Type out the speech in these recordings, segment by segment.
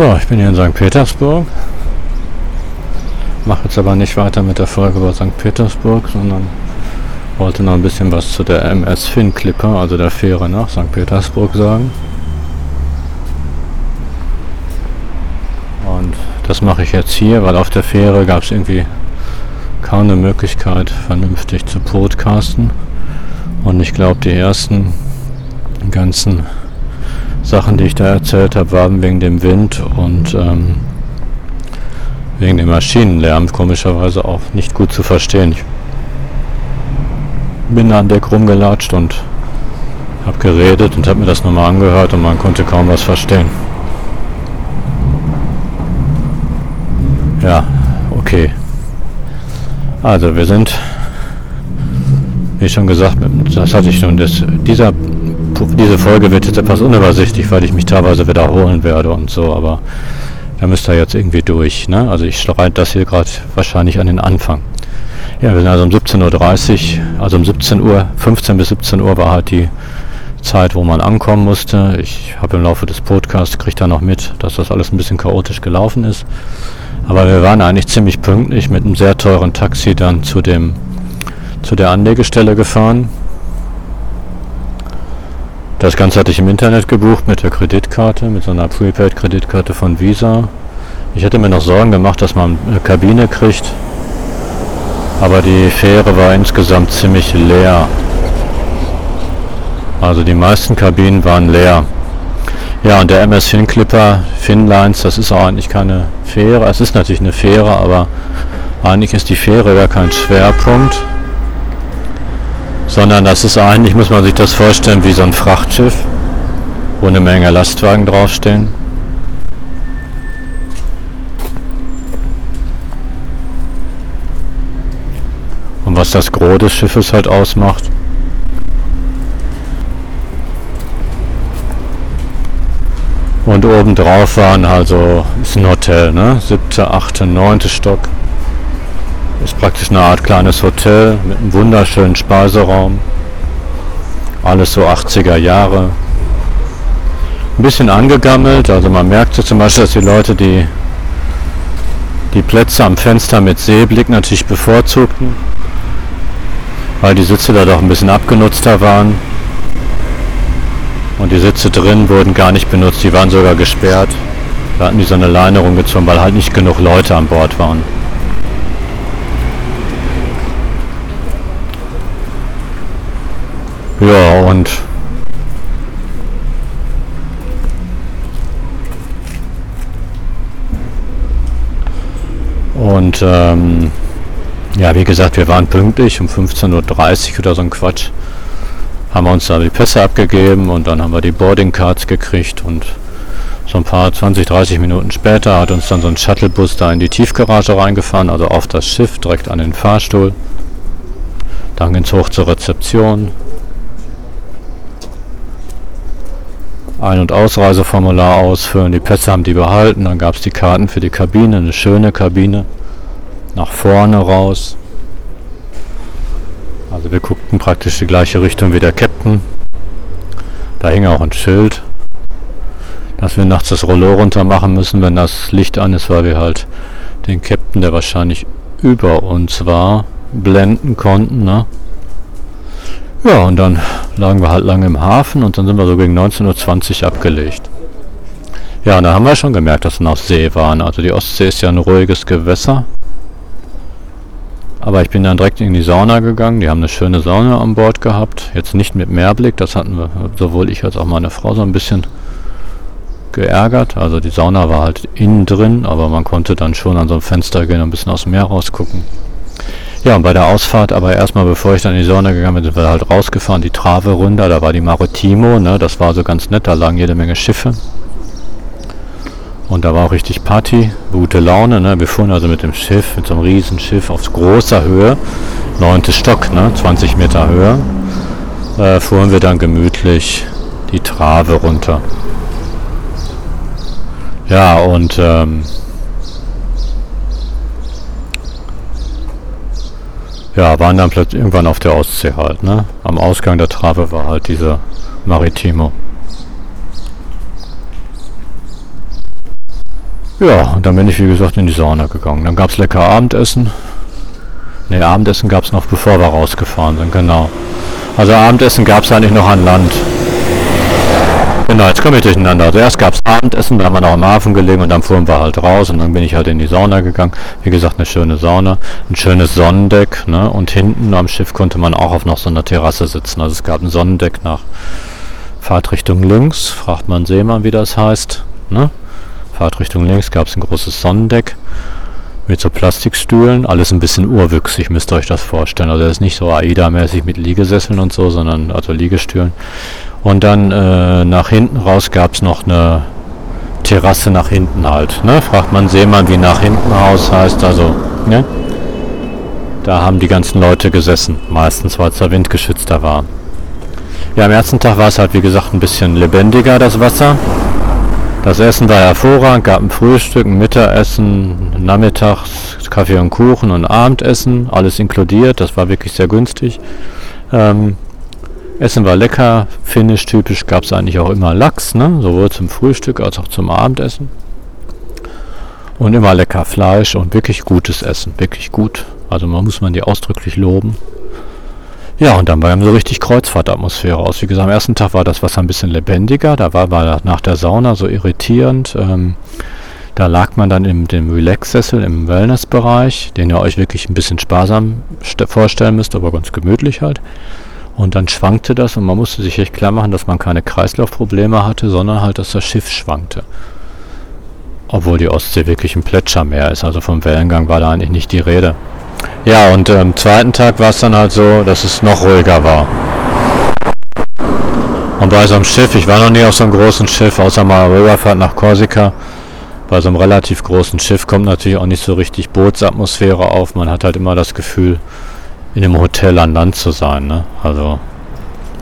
So, ich bin hier in St. Petersburg. Mache jetzt aber nicht weiter mit der Folge über St. Petersburg, sondern wollte noch ein bisschen was zu der MS Finn Clipper, also der Fähre nach St. Petersburg sagen. Und das mache ich jetzt hier, weil auf der Fähre gab es irgendwie kaum eine Möglichkeit, vernünftig zu podcasten. Und ich glaube, die ersten ganzen Sachen, die ich da erzählt habe, waren wegen dem Wind und ähm, wegen dem Maschinenlärm komischerweise auch nicht gut zu verstehen. Ich bin an Deck rumgelatscht und habe geredet und habe mir das nochmal angehört und man konnte kaum was verstehen. Ja, okay. Also wir sind, wie schon gesagt, das hatte ich schon, das, dieser, diese Folge wird jetzt etwas unübersichtlich, weil ich mich teilweise wiederholen werde und so, aber da müsst ihr jetzt irgendwie durch. Ne? Also ich schreite das hier gerade wahrscheinlich an den Anfang. Ja, wir sind also um 17.30 Uhr, also um 17 Uhr, 15 bis 17 Uhr war halt die Zeit, wo man ankommen musste. Ich habe im Laufe des Podcasts, kriege da noch mit, dass das alles ein bisschen chaotisch gelaufen ist. Aber wir waren eigentlich ziemlich pünktlich mit einem sehr teuren Taxi dann zu dem zu der Anlegestelle gefahren. Das Ganze hatte ich im Internet gebucht mit der Kreditkarte, mit so einer Prepaid-Kreditkarte von Visa. Ich hätte mir noch Sorgen gemacht, dass man eine Kabine kriegt, aber die Fähre war insgesamt ziemlich leer. Also die meisten Kabinen waren leer. Ja, und der MS Fin Clipper Finlines, das ist auch eigentlich keine Fähre. Es ist natürlich eine Fähre, aber eigentlich ist die Fähre gar kein Schwerpunkt. Sondern das ist eigentlich, muss man sich das vorstellen, wie so ein Frachtschiff, wo eine Menge Lastwagen draufstehen. Und was das Gros des Schiffes halt ausmacht, Und oben drauf waren also, ist ein Hotel, ne? Siebte, achte, neunte Stock. Ist praktisch eine Art kleines Hotel mit einem wunderschönen Speiseraum. Alles so 80er Jahre. Ein bisschen angegammelt, also man merkte zum Beispiel, dass die Leute die, die Plätze am Fenster mit Seeblick natürlich bevorzugten, weil die Sitze da doch ein bisschen abgenutzter waren. Und die Sitze drin wurden gar nicht benutzt, die waren sogar gesperrt. Da hatten die so eine Leine rumgezogen, weil halt nicht genug Leute an Bord waren. Ja, und und ähm, ja, wie gesagt, wir waren pünktlich um 15.30 Uhr oder so ein Quatsch haben wir uns da die Pässe abgegeben und dann haben wir die Boarding Cards gekriegt und so ein paar 20, 30 Minuten später hat uns dann so ein Shuttlebus da in die Tiefgarage reingefahren, also auf das Schiff, direkt an den Fahrstuhl. Dann ging es hoch zur Rezeption. Ein- und Ausreiseformular ausfüllen, die Pässe haben die behalten, dann gab es die Karten für die Kabine, eine schöne Kabine, nach vorne raus. Also wir guckten praktisch die gleiche Richtung wie der Captain. Da hing auch ein Schild, dass wir nachts das Rollo runter machen müssen, wenn das Licht an ist, weil wir halt den Captain, der wahrscheinlich über uns war, blenden konnten. Ne? Ja, und dann lagen wir halt lange im Hafen und dann sind wir so gegen 19.20 Uhr abgelegt. Ja, und da haben wir schon gemerkt, dass wir auf See waren. Also die Ostsee ist ja ein ruhiges Gewässer. Aber ich bin dann direkt in die Sauna gegangen. Die haben eine schöne Sauna an Bord gehabt. Jetzt nicht mit Mehrblick. Das hatten wir, sowohl ich als auch meine Frau, so ein bisschen geärgert. Also die Sauna war halt innen drin, aber man konnte dann schon an so ein Fenster gehen und ein bisschen aus dem Meer rausgucken. Ja, und bei der Ausfahrt, aber erstmal bevor ich dann in die Sauna gegangen bin, sind wir halt rausgefahren, die Trave runter, da war die Maritimo, ne, das war so ganz nett, da lagen jede Menge Schiffe. Und da war auch richtig Party, gute Laune. Ne? Wir fuhren also mit dem Schiff, mit so einem riesen Schiff auf großer Höhe, neunte Stock, ne? 20 Meter Höhe, äh, fuhren wir dann gemütlich die Trave runter. Ja, und ähm, ja, waren dann plötzlich irgendwann auf der Ostsee halt. Ne? Am Ausgang der Trave war halt dieser Maritimo. Ja, und dann bin ich wie gesagt in die Sauna gegangen. Dann gab es lecker Abendessen. Ne, Abendessen gab es noch bevor wir rausgefahren sind, genau. Also Abendessen gab es eigentlich noch an Land. Genau, jetzt komme ich durcheinander. Also erst gab es Abendessen, da haben wir noch im Hafen gelegen und dann fuhren wir halt raus und dann bin ich halt in die Sauna gegangen. Wie gesagt, eine schöne Sauna, ein schönes Sonnendeck, ne? Und hinten am Schiff konnte man auch auf noch so einer Terrasse sitzen. Also es gab ein Sonnendeck nach Fahrtrichtung links, fragt man Seemann, wie das heißt, ne? Fahrtrichtung links gab es ein großes Sonnendeck mit so Plastikstühlen, alles ein bisschen urwüchsig, müsst ihr euch das vorstellen. Also das ist nicht so AIDA-mäßig mit Liegesesseln und so, sondern also Liegestühlen. Und dann äh, nach hinten raus gab es noch eine Terrasse nach hinten halt. Ne? Fragt man Seemann, wie nach hinten Haus heißt. Also, ne? Da haben die ganzen Leute gesessen. Meistens, weil es da windgeschützter war. Ja, am ersten Tag war es halt, wie gesagt, ein bisschen lebendiger, das Wasser. Das Essen war hervorragend, gab ein Frühstück, ein Mittagessen, Nachmittags Kaffee und Kuchen und Abendessen, alles inkludiert. Das war wirklich sehr günstig. Ähm, Essen war lecker, finnisch typisch gab es eigentlich auch immer Lachs, ne? sowohl zum Frühstück als auch zum Abendessen. Und immer lecker Fleisch und wirklich gutes Essen, wirklich gut. Also man muss man die ausdrücklich loben. Ja, und dann war so richtig Kreuzfahrtatmosphäre aus. Wie gesagt, am ersten Tag war das Wasser ein bisschen lebendiger. Da war man nach der Sauna so irritierend. Ähm, da lag man dann in dem Relax-Sessel im Wellness-Bereich, den ihr euch wirklich ein bisschen sparsam vorstellen müsst, aber ganz gemütlich halt. Und dann schwankte das und man musste sich echt klar machen, dass man keine Kreislaufprobleme hatte, sondern halt, dass das Schiff schwankte. Obwohl die Ostsee wirklich ein Plätschermeer ist, also vom Wellengang war da eigentlich nicht die Rede. Ja, und am zweiten Tag war es dann halt so, dass es noch ruhiger war. Und bei so einem Schiff, ich war noch nie auf so einem großen Schiff, außer mal Rüberfahrt nach Korsika, bei so einem relativ großen Schiff kommt natürlich auch nicht so richtig Bootsatmosphäre auf. Man hat halt immer das Gefühl, in einem Hotel an Land zu sein. Ne? Also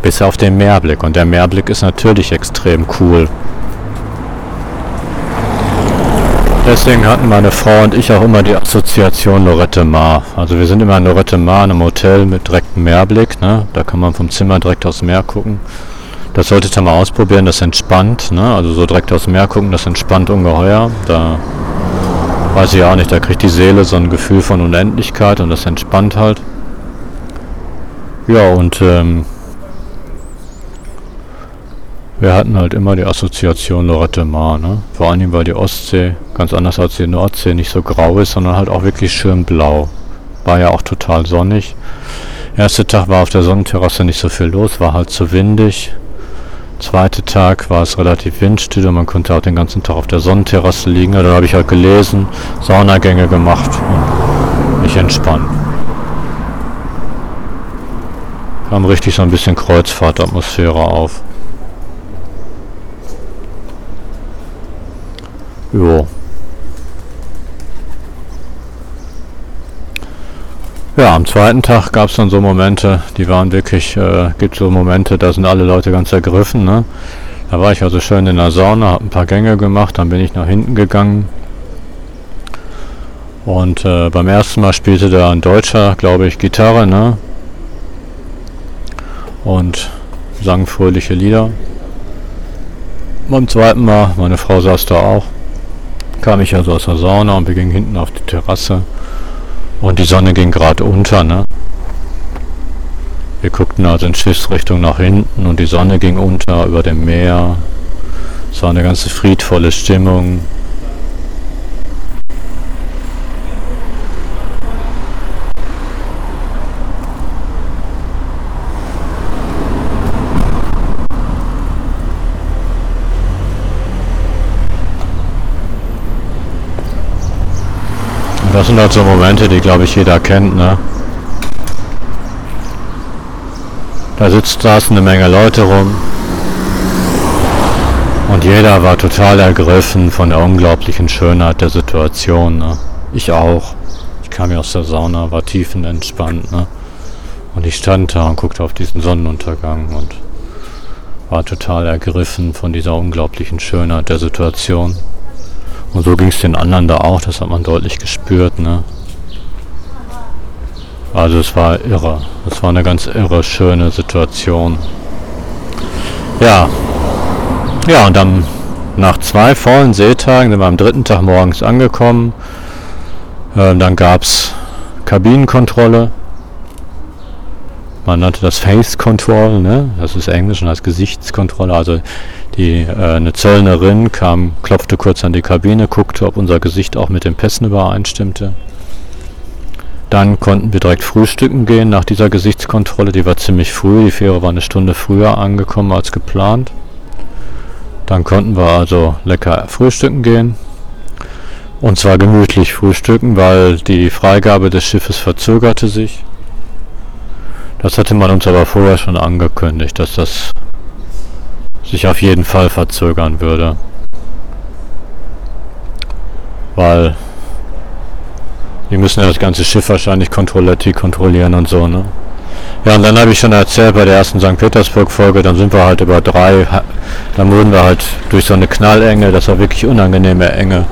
bis auf den Meerblick. Und der Meerblick ist natürlich extrem cool. Deswegen hatten meine Frau und ich auch immer die Assoziation Lorette Mar. Also wir sind immer in Lorette Mar in einem Hotel mit direktem Meerblick. Ne? Da kann man vom Zimmer direkt aufs Meer gucken. Das solltet ihr mal ausprobieren, das entspannt. Ne? Also so direkt aufs Meer gucken, das entspannt ungeheuer. Da weiß ich auch nicht, da kriegt die Seele so ein Gefühl von Unendlichkeit und das entspannt halt. Ja, und ähm, wir hatten halt immer die Assoziation Lorette Mar, ne? Vor allem weil die Ostsee, ganz anders als die Nordsee, nicht so grau ist, sondern halt auch wirklich schön blau. War ja auch total sonnig. Erster Tag war auf der Sonnenterrasse nicht so viel los, war halt zu windig. Zweiter Tag war es relativ windstill und man konnte auch den ganzen Tag auf der Sonnenterrasse liegen. Da habe ich halt gelesen, Saunagänge gemacht und mich entspannt. Kam richtig so ein bisschen Kreuzfahrtatmosphäre auf. Jo. Ja, am zweiten Tag gab es dann so Momente, die waren wirklich, äh, gibt so Momente, da sind alle Leute ganz ergriffen. Ne? Da war ich also schön in der Sauna, habe ein paar Gänge gemacht, dann bin ich nach hinten gegangen. Und äh, beim ersten Mal spielte da ein Deutscher, glaube ich, Gitarre, ne? Und sang fröhliche Lieder. Beim zweiten Mal, meine Frau saß da auch, kam ich also aus der Sauna und wir gingen hinten auf die Terrasse und die Sonne ging gerade unter, ne? Wir guckten also in Schiffsrichtung nach hinten und die Sonne ging unter über dem Meer. Es war eine ganz friedvolle Stimmung. Das sind halt so Momente, die glaube ich jeder kennt, ne? Da sitzt saßen eine Menge Leute rum. Und jeder war total ergriffen von der unglaublichen Schönheit der Situation. Ne? Ich auch. Ich kam ja aus der Sauna, war tiefenentspannt. Ne? Und ich stand da und guckte auf diesen Sonnenuntergang und war total ergriffen von dieser unglaublichen Schönheit der Situation. Und so ging es den anderen da auch, das hat man deutlich gespürt, ne? Also es war irre. Es war eine ganz irre, schöne Situation. Ja. Ja, und am nach zwei vollen Seetagen sind wir am dritten Tag morgens angekommen. Ähm, dann gab es Kabinenkontrolle. Man nannte das Face Control, ne? das ist Englisch und heißt Gesichtskontrolle. Also die, äh, eine Zöllnerin kam, klopfte kurz an die Kabine, guckte, ob unser Gesicht auch mit den Pässen übereinstimmte. Dann konnten wir direkt frühstücken gehen nach dieser Gesichtskontrolle. Die war ziemlich früh. Die Fähre war eine Stunde früher angekommen als geplant. Dann konnten wir also lecker frühstücken gehen. Und zwar gemütlich frühstücken, weil die Freigabe des Schiffes verzögerte sich. Das hatte man uns aber vorher schon angekündigt, dass das sich auf jeden Fall verzögern würde. Weil die müssen ja das ganze Schiff wahrscheinlich Kontrolletti kontrollieren und so, ne? Ja, und dann habe ich schon erzählt bei der ersten St. Petersburg-Folge, dann sind wir halt über drei, dann wurden wir halt durch so eine Knallenge, das war wirklich unangenehme Enge,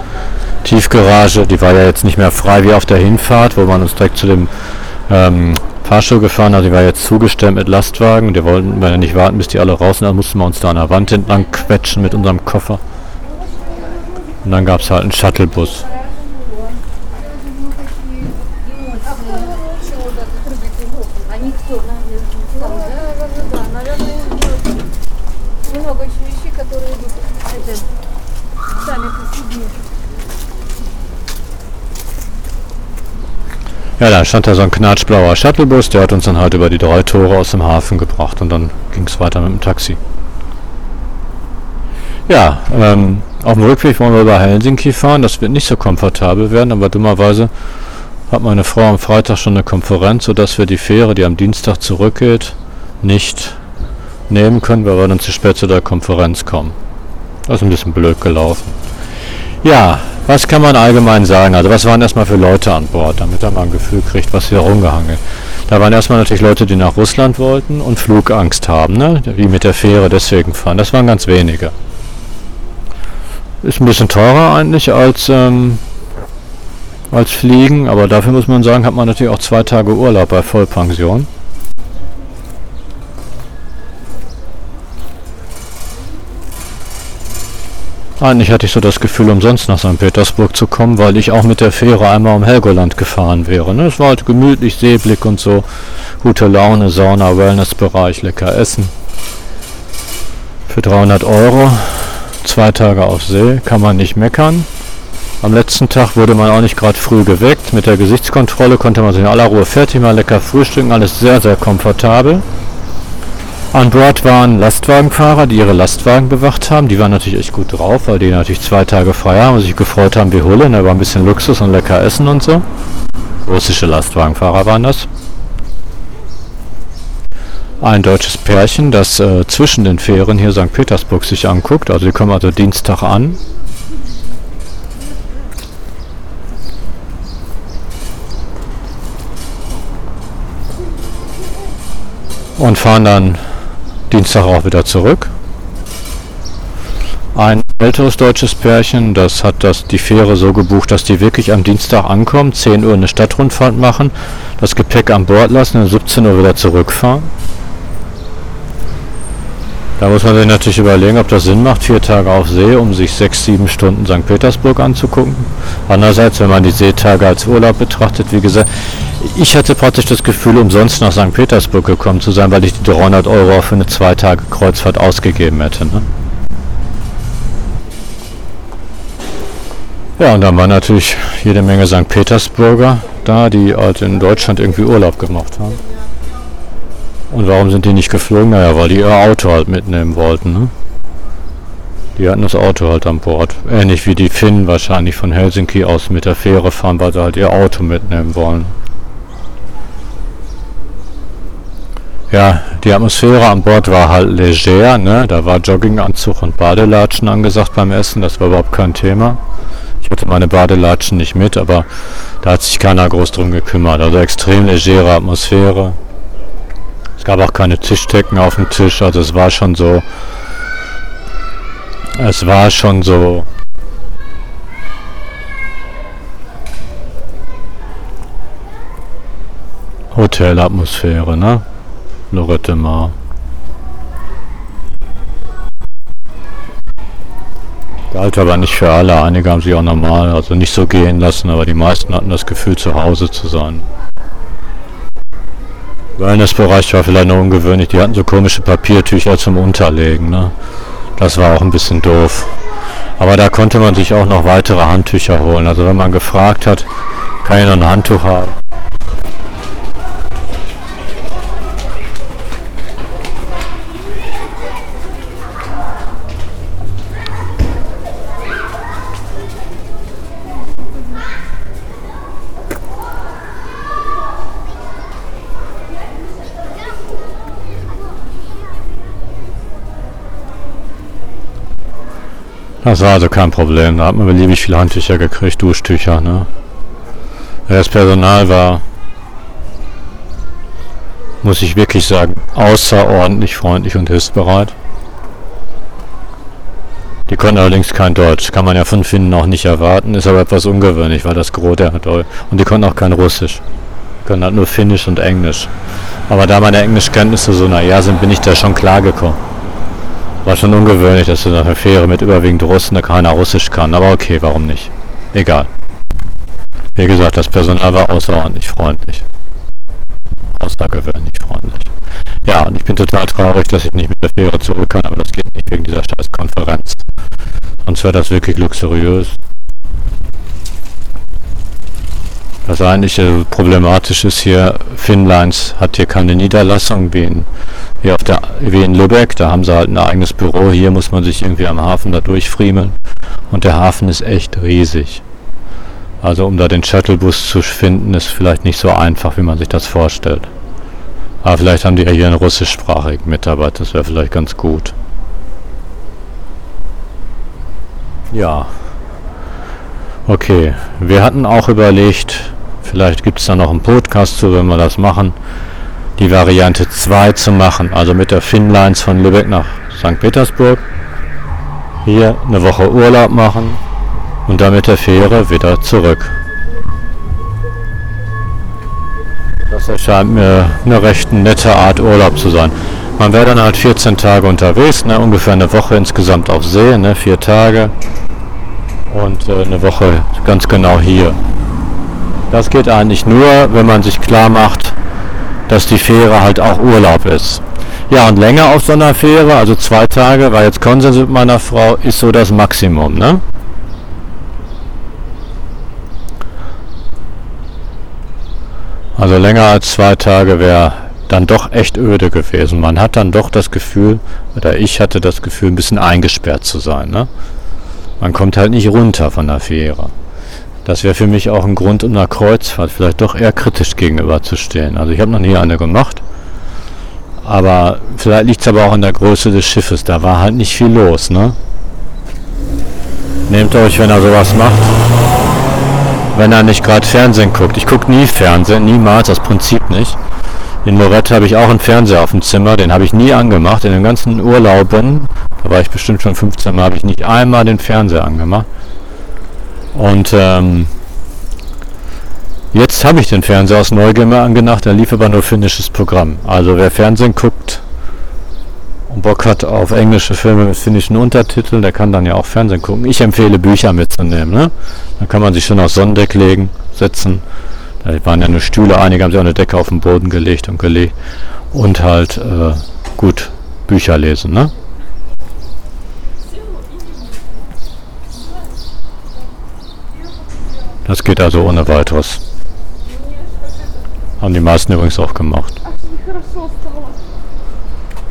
Tiefgarage, die war ja jetzt nicht mehr frei wie auf der Hinfahrt, wo man uns direkt zu dem ähm, Fahrstuhl gefahren hat, die war jetzt zugestemmt mit Lastwagen, die wollten wir nicht warten, bis die alle raus sind, dann mussten wir uns da an der Wand entlang quetschen mit unserem Koffer. Und dann gab es halt einen Shuttlebus. Ja, da stand da so ein knatschblauer Shuttlebus, der hat uns dann halt über die drei Tore aus dem Hafen gebracht und dann ging es weiter mit dem Taxi. Ja, ähm, auf dem Rückweg wollen wir über Helsinki fahren. Das wird nicht so komfortabel werden, aber dummerweise hat meine Frau am Freitag schon eine Konferenz, sodass wir die Fähre, die am Dienstag zurückgeht, nicht nehmen können, weil wir dann zu spät zu der Konferenz kommen. Das ist ein bisschen blöd gelaufen. Ja, was kann man allgemein sagen? Also was waren erstmal für Leute an Bord, damit mal ein Gefühl kriegt, was hier rumgehangen. Da waren erstmal natürlich Leute, die nach Russland wollten und Flugangst haben, ne? wie mit der Fähre deswegen fahren. Das waren ganz wenige. Ist ein bisschen teurer eigentlich als, ähm, als Fliegen, aber dafür muss man sagen, hat man natürlich auch zwei Tage Urlaub bei Vollpension. Eigentlich hatte ich so das Gefühl, umsonst nach St. Petersburg zu kommen, weil ich auch mit der Fähre einmal um Helgoland gefahren wäre. Ne? Es war halt gemütlich, Seeblick und so. Gute Laune, Sauna, Wellnessbereich, lecker essen. Für 300 Euro, zwei Tage auf See, kann man nicht meckern. Am letzten Tag wurde man auch nicht gerade früh geweckt. Mit der Gesichtskontrolle konnte man sich in aller Ruhe fertig mal lecker frühstücken. Alles sehr, sehr komfortabel. An Bord waren Lastwagenfahrer, die ihre Lastwagen bewacht haben. Die waren natürlich echt gut drauf, weil die natürlich zwei Tage frei haben und sich gefreut haben wie Hulle. Da war ein bisschen Luxus und lecker Essen und so. Russische Lastwagenfahrer waren das. Ein deutsches Pärchen, das äh, zwischen den Fähren hier St. Petersburg sich anguckt. Also die kommen also Dienstag an. Und fahren dann Dienstag auch wieder zurück. Ein älteres deutsches Pärchen, das hat das, die Fähre so gebucht, dass die wirklich am Dienstag ankommen, 10 Uhr eine Stadtrundfahrt machen, das Gepäck an Bord lassen und 17 Uhr wieder zurückfahren. Da muss man sich natürlich überlegen, ob das Sinn macht, vier Tage auf See, um sich sechs, sieben Stunden St. Petersburg anzugucken. Andererseits, wenn man die Seetage als Urlaub betrachtet, wie gesagt, ich hatte praktisch das Gefühl, umsonst nach St. Petersburg gekommen zu sein, weil ich die 300 Euro für eine zwei Tage Kreuzfahrt ausgegeben hätte. Ne? Ja, und dann waren natürlich jede Menge St. Petersburger da, die halt in Deutschland irgendwie Urlaub gemacht haben. Und warum sind die nicht geflogen? Naja, weil die ihr Auto halt mitnehmen wollten. Ne? Die hatten das Auto halt an Bord. Ähnlich wie die Finnen wahrscheinlich von Helsinki aus mit der Fähre fahren, weil sie halt ihr Auto mitnehmen wollen. Ja, die Atmosphäre an Bord war halt leger, ne? Da war Jogginganzug und Badelatschen angesagt beim Essen, das war überhaupt kein Thema. Ich hatte meine Badelatschen nicht mit, aber da hat sich keiner groß drum gekümmert. Also extrem legere Atmosphäre gab auch keine Tischdecken auf dem Tisch, also es war schon so, es war schon so, Hotelatmosphäre, ne? Lorette Mar. Galt aber nicht für alle. Einige haben sich auch normal, also nicht so gehen lassen, aber die meisten hatten das Gefühl, zu Hause zu sein. Wellnessbereich war vielleicht noch ungewöhnlich. Die hatten so komische Papiertücher zum Unterlegen. Ne? Das war auch ein bisschen doof. Aber da konnte man sich auch noch weitere Handtücher holen. Also wenn man gefragt hat, kann ich noch ein Handtuch haben. Das war also kein Problem. Da hat man beliebig viele Handtücher gekriegt, Duschtücher. Ne? Das Personal war, muss ich wirklich sagen, außerordentlich freundlich und hilfsbereit. Die konnten allerdings kein Deutsch. Kann man ja von Finnen auch nicht erwarten. Ist aber etwas ungewöhnlich, weil das Gros der hat. Und die konnten auch kein Russisch. Können halt nur Finnisch und Englisch. Aber da meine Englischkenntnisse so naja sind, bin ich da schon klar gekommen. War schon ungewöhnlich, dass du einer Fähre mit überwiegend Russen da keiner Russisch kann. Aber okay, warum nicht? Egal. Wie gesagt, das Personal war außerordentlich freundlich. Außergewöhnlich freundlich. Ja, und ich bin total traurig, dass ich nicht mit der Fähre zurück kann, aber das geht nicht wegen dieser scheiß Konferenz. Sonst wäre das wirklich luxuriös. Das eigentliche Problematische ist hier, Finnlines hat hier keine Niederlassung wie in hier auf der, wie in Lübeck, da haben sie halt ein eigenes Büro. Hier muss man sich irgendwie am Hafen da durchfriemeln. Und der Hafen ist echt riesig. Also um da den Shuttlebus zu finden, ist vielleicht nicht so einfach, wie man sich das vorstellt. Aber vielleicht haben die ja hier einen russischsprachigen Mitarbeiter, das wäre vielleicht ganz gut. Ja. Okay, wir hatten auch überlegt, vielleicht gibt es da noch einen Podcast zu, wenn wir das machen die Variante 2 zu machen, also mit der Finnlines von Lübeck nach St. Petersburg. Hier eine Woche Urlaub machen und dann mit der Fähre wieder zurück. Das erscheint mir eine recht nette Art Urlaub zu sein. Man wäre dann halt 14 Tage unterwegs, ne, ungefähr eine Woche insgesamt auf See, ne, vier Tage und äh, eine Woche ganz genau hier. Das geht eigentlich nur, wenn man sich klar macht, dass die Fähre halt auch Urlaub ist. Ja, und länger auf so einer Fähre, also zwei Tage, war jetzt Konsens mit meiner Frau, ist so das Maximum, ne? Also länger als zwei Tage wäre dann doch echt öde gewesen. Man hat dann doch das Gefühl, oder ich hatte das Gefühl, ein bisschen eingesperrt zu sein. Ne? Man kommt halt nicht runter von der Fähre. Das wäre für mich auch ein Grund, um einer Kreuzfahrt vielleicht doch eher kritisch gegenüberzustehen. Also ich habe noch nie eine gemacht. Aber vielleicht liegt es aber auch an der Größe des Schiffes. Da war halt nicht viel los, ne? Nehmt euch, wenn er sowas macht, wenn er nicht gerade Fernsehen guckt. Ich gucke nie Fernsehen, niemals, das Prinzip nicht. In Lorette habe ich auch einen Fernseher auf dem Zimmer, den habe ich nie angemacht. In den ganzen Urlauben, da war ich bestimmt schon 15 Mal, habe ich nicht einmal den Fernseher angemacht. Und ähm, jetzt habe ich den Fernseher aus Neugier mal angenacht, der lief aber nur finnisches Programm. Also wer Fernsehen guckt und Bock hat auf englische Filme mit finnischen Untertiteln, der kann dann ja auch Fernsehen gucken. Ich empfehle Bücher mitzunehmen. Ne? Dann kann man sich schon aufs Sonnendeck legen, setzen. Da waren ja nur Stühle, einige haben sich auch eine Decke auf den Boden gelegt und gelegt. Und halt äh, gut Bücher lesen. Ne? Das geht also ohne weiteres. Haben die meisten übrigens auch gemacht.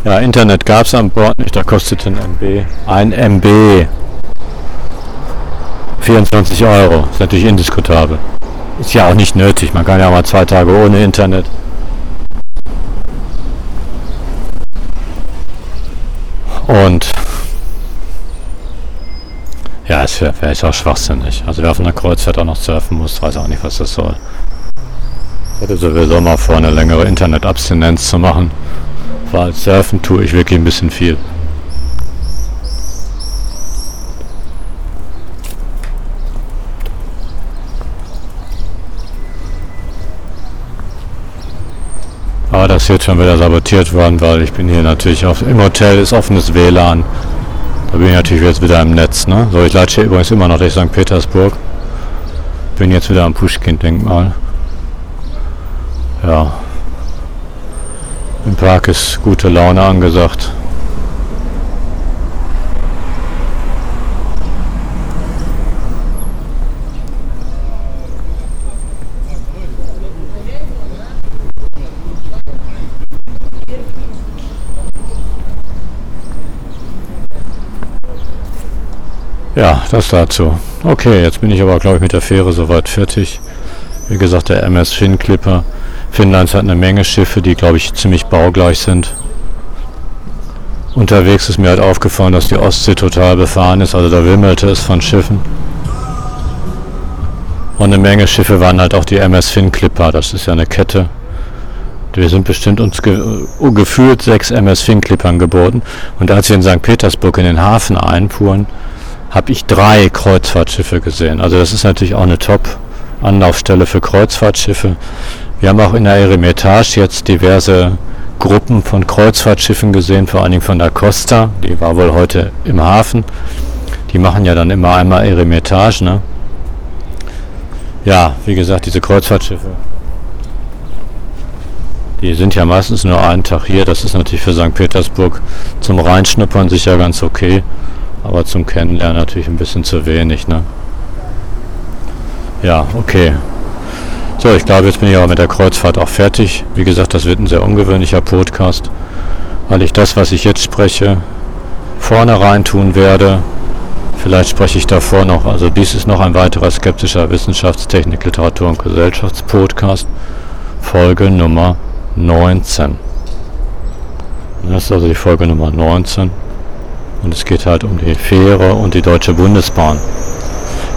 Ja, Internet gab es an Bord nicht, da kostete ein MB. Ein MB. 24 Euro. Ist natürlich indiskutabel. Ist ja auch nicht nötig, man kann ja mal zwei Tage ohne Internet. Und ja, es wäre wär auch schwachsinnig. Also wer auf einer Kreuzfahrt auch noch surfen muss, weiß auch nicht, was das soll. Ich hätte sowieso mal vor, eine längere Internetabstinenz zu machen. Weil surfen tue ich wirklich ein bisschen viel. Aber das ist jetzt schon wieder sabotiert worden, weil ich bin hier natürlich auf, im Hotel ist offenes WLAN. Da bin ich natürlich jetzt wieder im Netz. Ne? So, ich latsche übrigens immer noch durch St. Petersburg. Bin jetzt wieder am Pushkin-Denkmal. Ja. Im Park ist gute Laune angesagt. Ja, das dazu. Okay, jetzt bin ich aber, glaube ich, mit der Fähre soweit fertig. Wie gesagt, der MS Finn Clipper. Finnlands hat eine Menge Schiffe, die, glaube ich, ziemlich baugleich sind. Unterwegs ist mir halt aufgefallen, dass die Ostsee total befahren ist, also da wimmelte es von Schiffen. Und eine Menge Schiffe waren halt auch die MS Finn Clipper, das ist ja eine Kette. Wir sind bestimmt uns ge gefühlt sechs MS Finn Clippern geboten. Und als wir in St. Petersburg in den Hafen einfuhren, habe ich drei Kreuzfahrtschiffe gesehen. Also das ist natürlich auch eine Top-Anlaufstelle für Kreuzfahrtschiffe. Wir haben auch in der Eremitage jetzt diverse Gruppen von Kreuzfahrtschiffen gesehen, vor allen Dingen von der Costa. Die war wohl heute im Hafen. Die machen ja dann immer einmal Eremitage. Ne? Ja, wie gesagt, diese Kreuzfahrtschiffe. Die sind ja meistens nur einen Tag hier. Das ist natürlich für St. Petersburg zum Reinschnuppern sicher ganz okay. Aber zum Kennenlernen natürlich ein bisschen zu wenig, ne? Ja, okay. So, ich glaube, jetzt bin ich aber mit der Kreuzfahrt auch fertig. Wie gesagt, das wird ein sehr ungewöhnlicher Podcast, weil ich das, was ich jetzt spreche, vorne rein tun werde. Vielleicht spreche ich davor noch. Also dies ist noch ein weiterer skeptischer Wissenschaftstechnik, Literatur und Gesellschaftspodcast. Folge Nummer 19. Das ist also die Folge Nummer 19. Und es geht halt um die Fähre und die Deutsche Bundesbahn.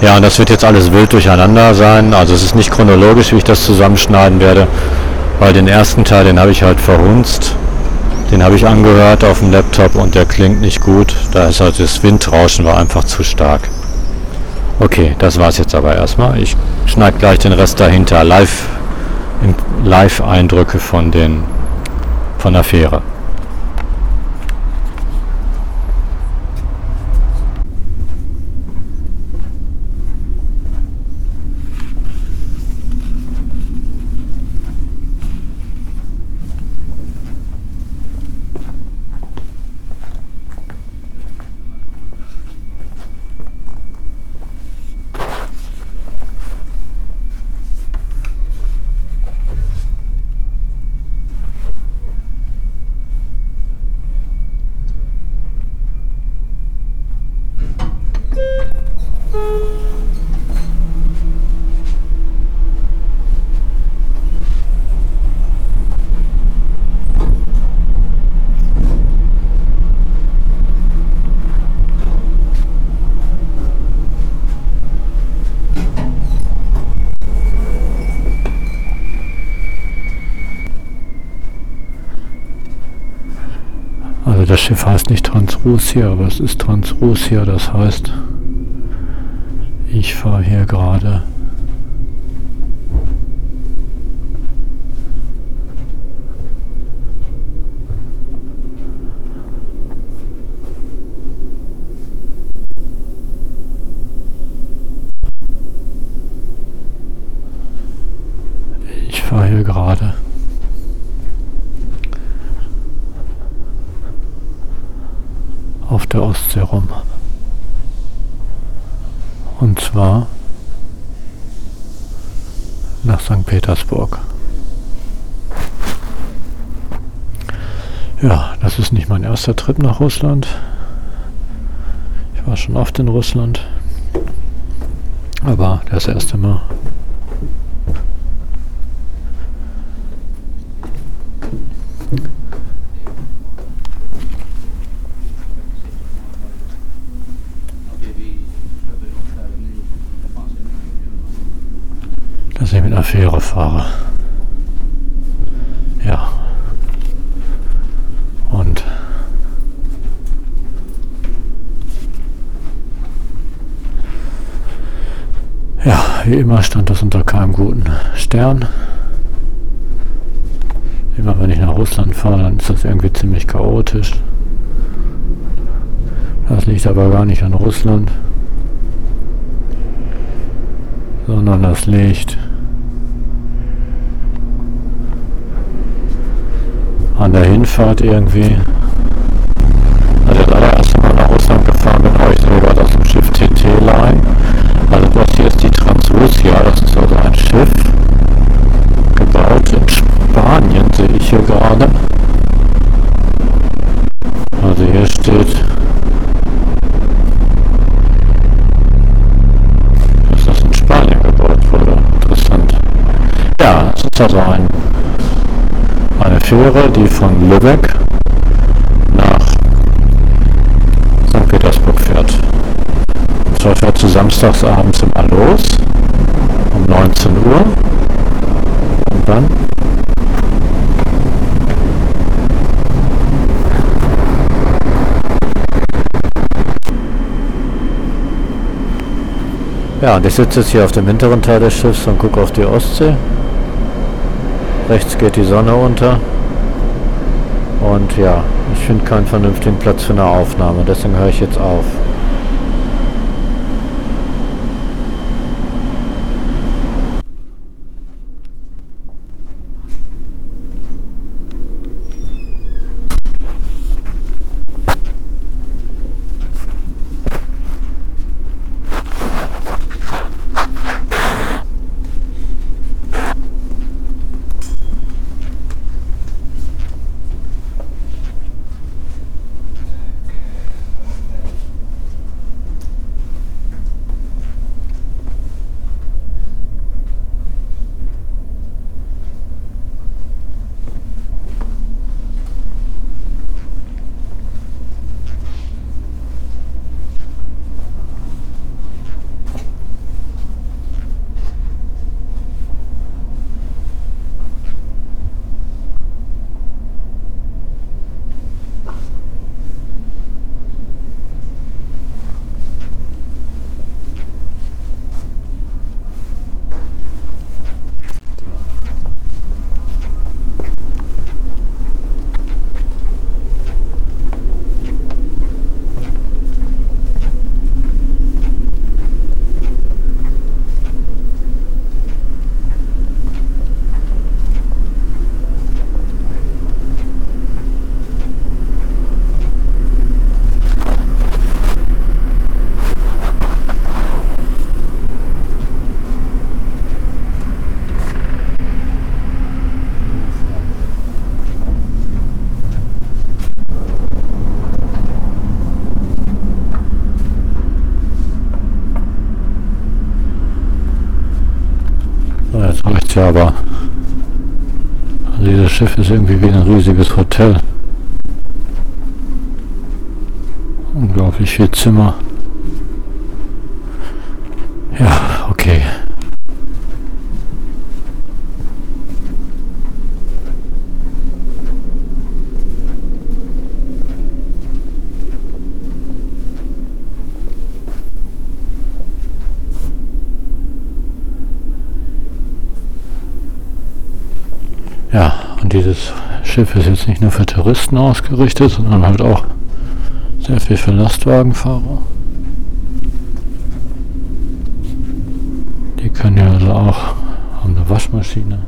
Ja, und das wird jetzt alles wild durcheinander sein. Also es ist nicht chronologisch, wie ich das zusammenschneiden werde, weil den ersten Teil, den habe ich halt verhunzt. Den habe ich angehört auf dem Laptop und der klingt nicht gut. Da ist halt das Windrauschen war einfach zu stark. Okay, das war es jetzt aber erstmal. Ich schneide gleich den Rest dahinter. Live, Live-Eindrücke von den von der Fähre. das Schiff heißt aber es ist Transrusia, das heißt, ich fahre hier gerade Ich fahre hier gerade auf der Ostsee rum. Und zwar nach St. Petersburg. Ja, das ist nicht mein erster Trip nach Russland. Ich war schon oft in Russland. Aber das erste Mal. dass ich mit einer Fähre fahre. Ja. Und ja, immer stand das unter keinem guten Stern. Immer wenn ich nach Russland fahre, dann ist das irgendwie ziemlich chaotisch. Das liegt aber gar nicht an Russland, sondern das liegt an der Hinfahrt irgendwie. Hier gerade. Also hier steht, dass das in Spanien gebaut wurde. Interessant. Ja, es ist also ein, eine Fähre, die von Lübeck nach St. Petersburg fährt. Und zwar fährt sie samstagsabends immer los, um 19 Uhr. Und dann Ja, und ich sitze jetzt hier auf dem hinteren Teil des Schiffs und gucke auf die Ostsee. Rechts geht die Sonne unter. Und ja, ich finde keinen vernünftigen Platz für eine Aufnahme, deswegen höre ich jetzt auf. Jetzt reicht's ja aber. Also dieses Schiff ist irgendwie wie ein riesiges Hotel. Unglaublich viel Zimmer. Ja, okay. Ja, und dieses Schiff ist jetzt nicht nur für Touristen ausgerichtet, sondern halt auch sehr viel für Lastwagenfahrer. Die können ja also auch haben eine Waschmaschine.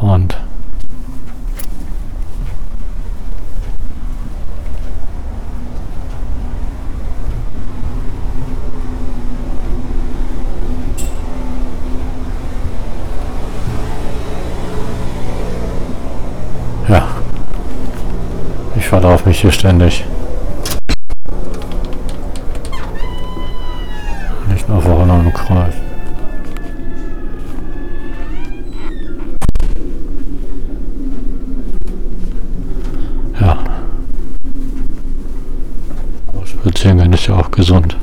Und ja, verlaufe mich hier ständig. Nicht nur vorne im Kreis. Ja. Aber Spazieren gehen ist ja auch gesund.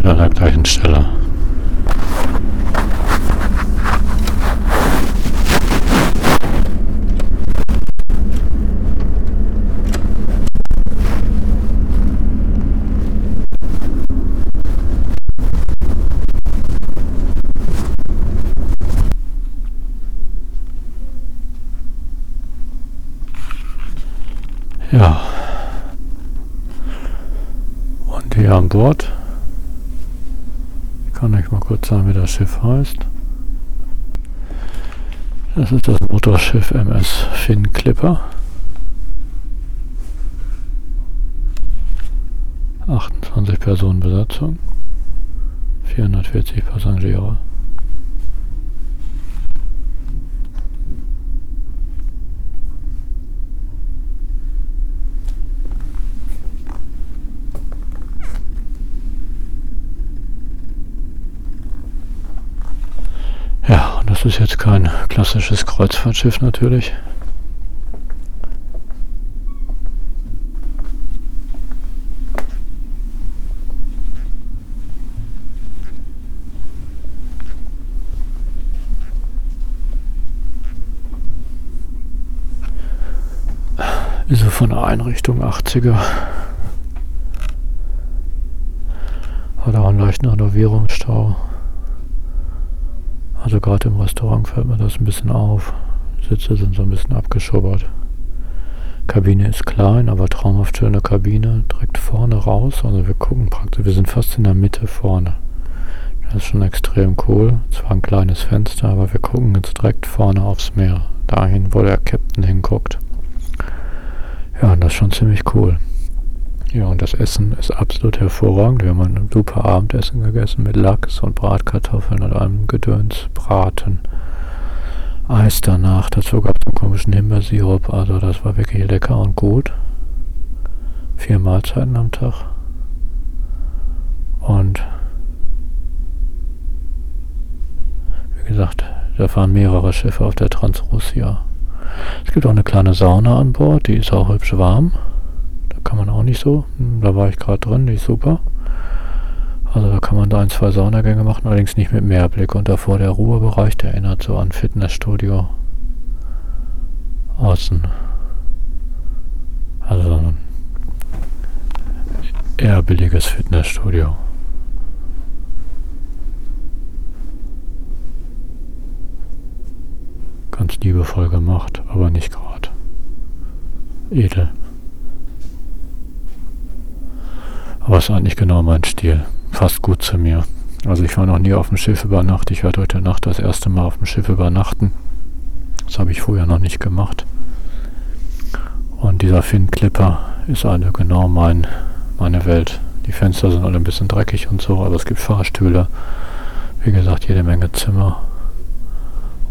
Wieder an der gleichen Stelle. hier an Bord. Ich kann euch mal kurz sagen, wie das Schiff heißt. Das ist das Motorschiff MS Finn Clipper. 28 Personen Besatzung, 440 Passagiere. Ja, und das ist jetzt kein klassisches Kreuzfahrtschiff natürlich. Ist so von der Einrichtung 80er. Hat auch einen leichten Renovierungsstau. Also gerade im Restaurant fällt mir das ein bisschen auf. Sitze sind so ein bisschen abgeschubbert. Kabine ist klein, aber traumhaft schöne Kabine. Direkt vorne raus. Also wir gucken praktisch, wir sind fast in der Mitte vorne. Das ist schon extrem cool. Zwar ein kleines Fenster, aber wir gucken jetzt direkt vorne aufs Meer. Dahin, wo der Captain hinguckt. Ja, das ist schon ziemlich cool. Ja, und das Essen ist absolut hervorragend. Wir haben ein super Abendessen gegessen mit Lachs und Bratkartoffeln und einem Gedönsbraten. Eis danach. Dazu gab es einen komischen Himbeersirup. Also das war wirklich lecker und gut. Vier Mahlzeiten am Tag. Und wie gesagt, da fahren mehrere Schiffe auf der Transrussia. Es gibt auch eine kleine Sauna an Bord, die ist auch hübsch warm. Kann man auch nicht so. Da war ich gerade drin, ist super. Also da kann man da ein, zwei Saunagänge machen, allerdings nicht mit Meerblick. Und davor der Ruhebereich, der erinnert so an Fitnessstudio außen. Also ein eher billiges Fitnessstudio. ganz liebevoll gemacht, aber nicht gerade edel. Aber es ist eigentlich genau mein Stil. Fast gut zu mir. Also ich war noch nie auf dem Schiff über Nacht. Ich werde heute Nacht das erste Mal auf dem Schiff übernachten. Das habe ich vorher noch nicht gemacht. Und dieser Finn Clipper ist alle genau mein, meine Welt. Die Fenster sind alle ein bisschen dreckig und so, aber es gibt Fahrstühle. Wie gesagt, jede Menge Zimmer.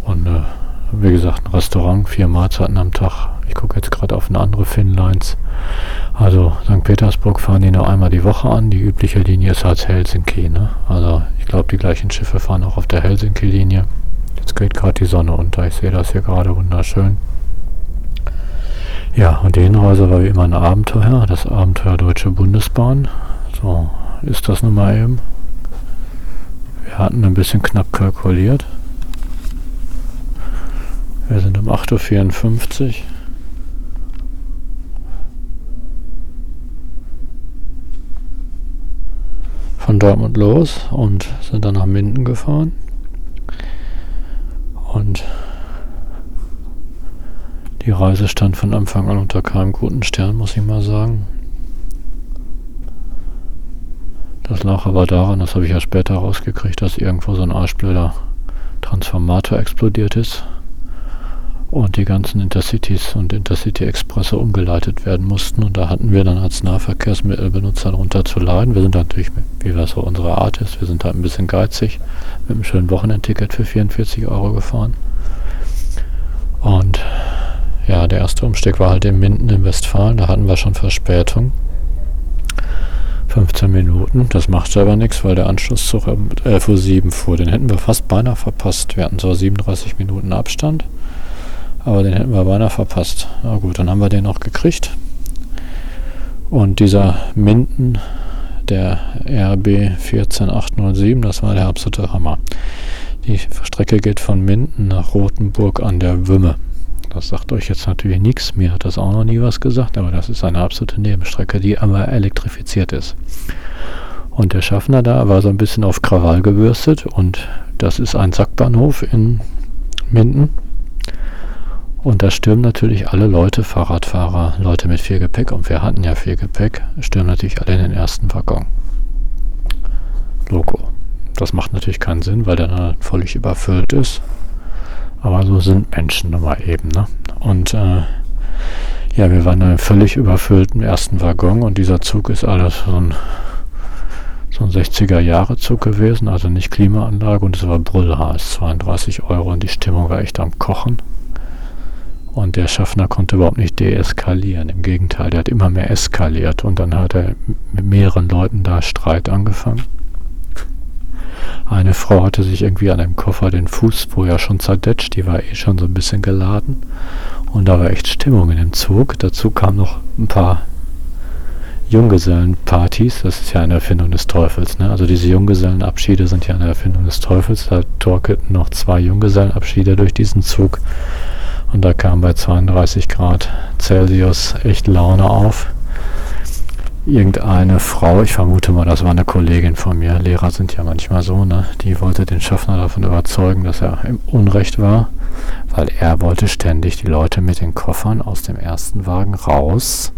Und äh, wie gesagt, ein Restaurant, vier Mahlzeiten am Tag. Ich gucke jetzt gerade auf eine andere Finnlines. Also St. Petersburg fahren die nur einmal die Woche an. Die übliche Linie ist als Helsinki. Ne? Also ich glaube, die gleichen Schiffe fahren auch auf der Helsinki-Linie. Jetzt geht gerade die Sonne unter. Ich sehe das hier gerade wunderschön. Ja, und die Hinreise war wie immer ein Abenteuer. Das Abenteuer Deutsche Bundesbahn. So ist das nun mal eben. Wir hatten ein bisschen knapp kalkuliert. Wir sind um 8.54 Uhr. Von Dortmund los und sind dann nach Minden gefahren. Und die Reise stand von Anfang an unter keinem guten Stern, muss ich mal sagen. Das lag aber daran, das habe ich ja später rausgekriegt, dass irgendwo so ein arschblöder Transformator explodiert ist und die ganzen Intercities und Intercity Expresse umgeleitet werden mussten. Und da hatten wir dann als Nahverkehrsmittelbenutzer darunter zu leiden. Wir sind natürlich, wie das so unsere Art ist, wir sind halt ein bisschen geizig, mit einem schönen Wochenendticket für 44 Euro gefahren. Und ja, der erste Umstieg war halt in Minden in Westfalen, da hatten wir schon Verspätung. 15 Minuten, das macht aber nichts, weil der Anschlusszug um 11.07 Uhr fuhr. Den hätten wir fast beinahe verpasst. Wir hatten so 37 Minuten Abstand. Aber den hätten wir beinahe verpasst. Na gut, dann haben wir den noch gekriegt. Und dieser Minden, der RB 14807, das war der absolute Hammer. Die Strecke geht von Minden nach Rothenburg an der Wümme. Das sagt euch jetzt natürlich nichts. Mir hat das auch noch nie was gesagt, aber das ist eine absolute Nebenstrecke, die aber elektrifiziert ist. Und der Schaffner da war so ein bisschen auf Krawall gebürstet und das ist ein Sackbahnhof in Minden. Und da stürmen natürlich alle Leute, Fahrradfahrer, Leute mit viel Gepäck, und wir hatten ja viel Gepäck, stürmen natürlich alle in den ersten Waggon. Das macht natürlich keinen Sinn, weil der dann völlig überfüllt ist. Aber so sind Menschen nun mal eben. Ne? Und äh, ja, wir waren in einem völlig überfüllten ersten Waggon und dieser Zug ist alles so ein, so ein 60er-Jahre-Zug gewesen, also nicht Klimaanlage und es war brüllheiß, 32 Euro und die Stimmung war echt am Kochen. Und der Schaffner konnte überhaupt nicht deeskalieren. Im Gegenteil, der hat immer mehr eskaliert und dann hat er mit mehreren Leuten da Streit angefangen. Eine Frau hatte sich irgendwie an dem Koffer den Fuß vorher schon zerdetscht, die war eh schon so ein bisschen geladen. Und da war echt Stimmung in dem Zug. Dazu kamen noch ein paar Junggesellenpartys. Das ist ja eine Erfindung des Teufels. Ne? Also diese Junggesellenabschiede sind ja eine Erfindung des Teufels. Da torkelten noch zwei Junggesellenabschiede durch diesen Zug. Und da kam bei 32 Grad Celsius echt Laune auf irgendeine Frau, ich vermute mal, das war eine Kollegin von mir, Lehrer sind ja manchmal so, ne? Die wollte den Schaffner davon überzeugen, dass er im Unrecht war, weil er wollte ständig die Leute mit den Koffern aus dem ersten Wagen raus,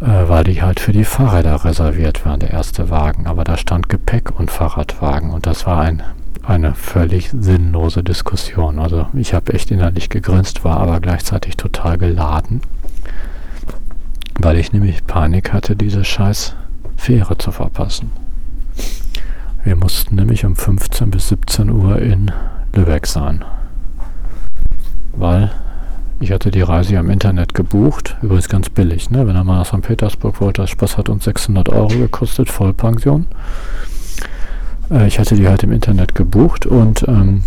äh, weil die halt für die Fahrräder reserviert waren, der erste Wagen. Aber da stand Gepäck und Fahrradwagen und das war ein eine völlig sinnlose Diskussion. Also ich habe echt innerlich gegrinst, war aber gleichzeitig total geladen weil ich nämlich Panik hatte, diese scheiß Fähre zu verpassen. Wir mussten nämlich um 15 bis 17 Uhr in Lübeck sein. Weil ich hatte die Reise im Internet gebucht, übrigens ganz billig, ne? wenn er mal nach St. Petersburg wollte, das Spaß hat uns 600 Euro gekostet, Vollpension. Äh, ich hatte die halt im Internet gebucht und ähm,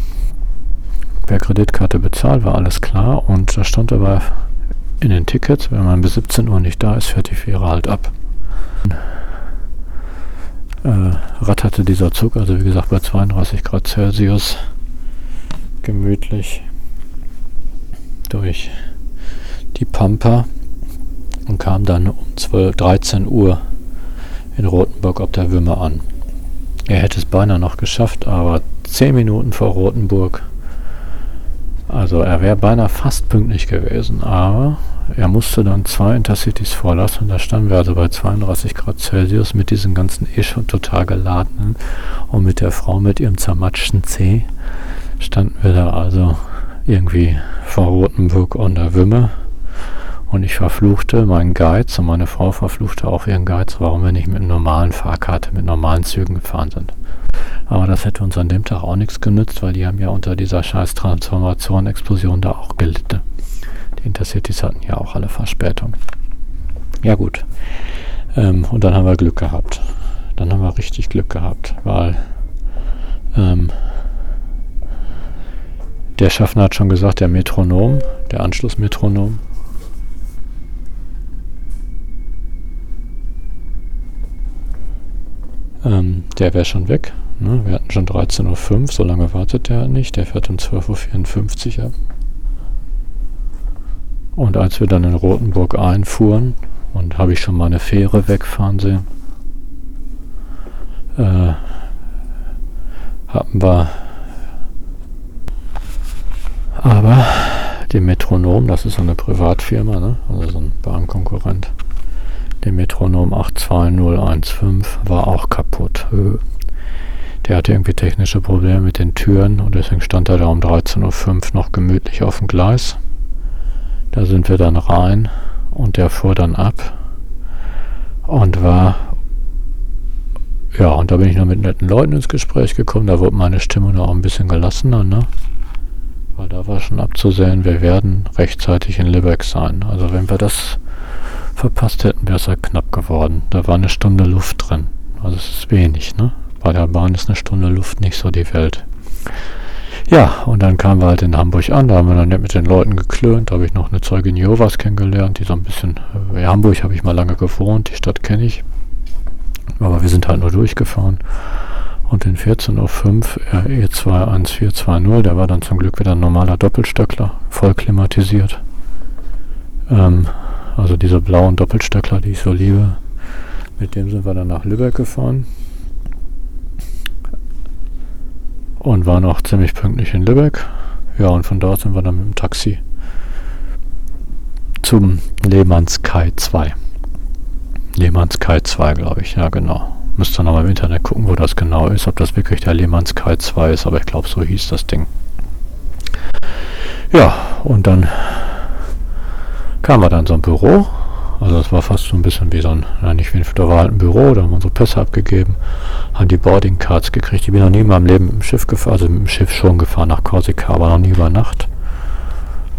per Kreditkarte bezahlt, war alles klar und da stand aber in den Tickets, wenn man bis 17 Uhr nicht da ist, fährt die Fähre halt ab. Äh, ratterte dieser Zug, also wie gesagt bei 32 Grad Celsius, gemütlich durch die Pampa und kam dann um 12, 13 Uhr in Rothenburg ob der Wümme an. Er hätte es beinahe noch geschafft, aber 10 Minuten vor Rothenburg also er wäre beinahe fast pünktlich gewesen, aber er musste dann zwei Intercities vorlassen. Da standen wir also bei 32 Grad Celsius mit diesen ganzen eh schon total geladenen und mit der Frau mit ihrem zermatschten C standen wir da also irgendwie vor Rotenburg und der Wümme. Und ich verfluchte meinen Geiz und meine Frau verfluchte auch ihren Geiz, warum wir nicht mit normalen Fahrkarte, mit normalen Zügen gefahren sind. Aber das hätte uns an dem Tag auch nichts genützt, weil die haben ja unter dieser scheiß Transformation-Explosion da auch gelitten. Die Intercities hatten ja auch alle Verspätung. Ja gut. Ähm, und dann haben wir Glück gehabt. Dann haben wir richtig Glück gehabt, weil ähm, der Schaffner hat schon gesagt, der Metronom, der Anschlussmetronom, ähm, der wäre schon weg. Ne? Wir hatten schon 13.05 Uhr, so lange wartet der nicht. Der fährt um 12.54 Uhr ab. Und als wir dann in Rothenburg einfuhren, und habe ich schon mal eine Fähre wegfahren sehen, äh, hatten wir aber den Metronom, das ist so eine Privatfirma, ne? also so ein Bahnkonkurrent, der Metronom 82015 war auch kaputt. Der hatte irgendwie technische Probleme mit den Türen und deswegen stand er da um 13.05 Uhr noch gemütlich auf dem Gleis. Da sind wir dann rein und der fuhr dann ab und war ja, und da bin ich noch mit netten Leuten ins Gespräch gekommen. Da wurde meine Stimme noch ein bisschen gelassener, ne? Weil da war schon abzusehen, wir werden rechtzeitig in Lübeck sein. Also wenn wir das verpasst hätten, wäre es halt knapp geworden. Da war eine Stunde Luft drin. Also es ist wenig, ne? Bei der Bahn ist eine Stunde Luft nicht so die Welt. Ja, und dann kamen wir halt in Hamburg an, da haben wir dann mit den Leuten geklönt, da habe ich noch eine Zeugin Jehovas kennengelernt, die so ein bisschen, in äh, Hamburg habe ich mal lange gewohnt, die Stadt kenne ich, aber wir sind halt nur durchgefahren. Und den 14.05 Uhr RE 21420, der war dann zum Glück wieder ein normaler Doppelstöckler, voll klimatisiert. Ähm, also diese blauen Doppelstöckler, die ich so liebe. Mit dem sind wir dann nach Lübeck gefahren. Und waren auch ziemlich pünktlich in Lübeck. Ja, und von dort sind wir dann mit dem Taxi zum Lehmanns Kai 2. Lehmanns Kai 2, glaube ich. Ja, genau. Müsste nochmal im Internet gucken, wo das genau ist, ob das wirklich der Lehmann Sky 2 ist, aber ich glaube, so hieß das Ding. Ja, und dann kam wir dann so ein Büro. Also es war fast so ein bisschen wie so ein, nicht wie ein, da war halt ein Büro, da haben wir unsere Pässe abgegeben, haben die Boarding Cards gekriegt. Ich bin noch nie in meinem Leben im Schiff gefahren, also mit dem Schiff schon gefahren nach Korsika, aber noch nie über Nacht.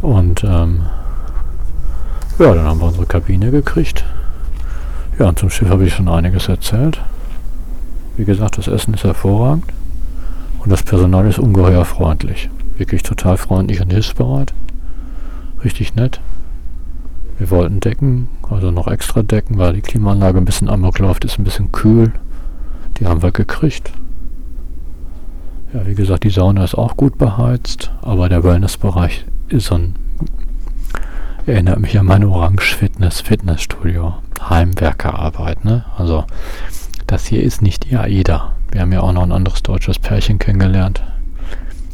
Und ähm, ja, dann haben wir unsere Kabine gekriegt. Ja, und zum Schiff habe ich schon einiges erzählt. Wie gesagt, das Essen ist hervorragend und das Personal ist ungeheuer freundlich. Wirklich total freundlich und hilfsbereit. Richtig nett. Wir wollten decken, also noch extra decken, weil die Klimaanlage ein bisschen amok läuft, ist ein bisschen kühl. Die haben wir gekriegt. Ja, wie gesagt, die Sauna ist auch gut beheizt, aber der Wellnessbereich ist so ein erinnert mich an mein Orange Fitness Fitnessstudio. Heimwerkerarbeit, ne? Also, das hier ist nicht die AIDA. Wir haben ja auch noch ein anderes deutsches Pärchen kennengelernt.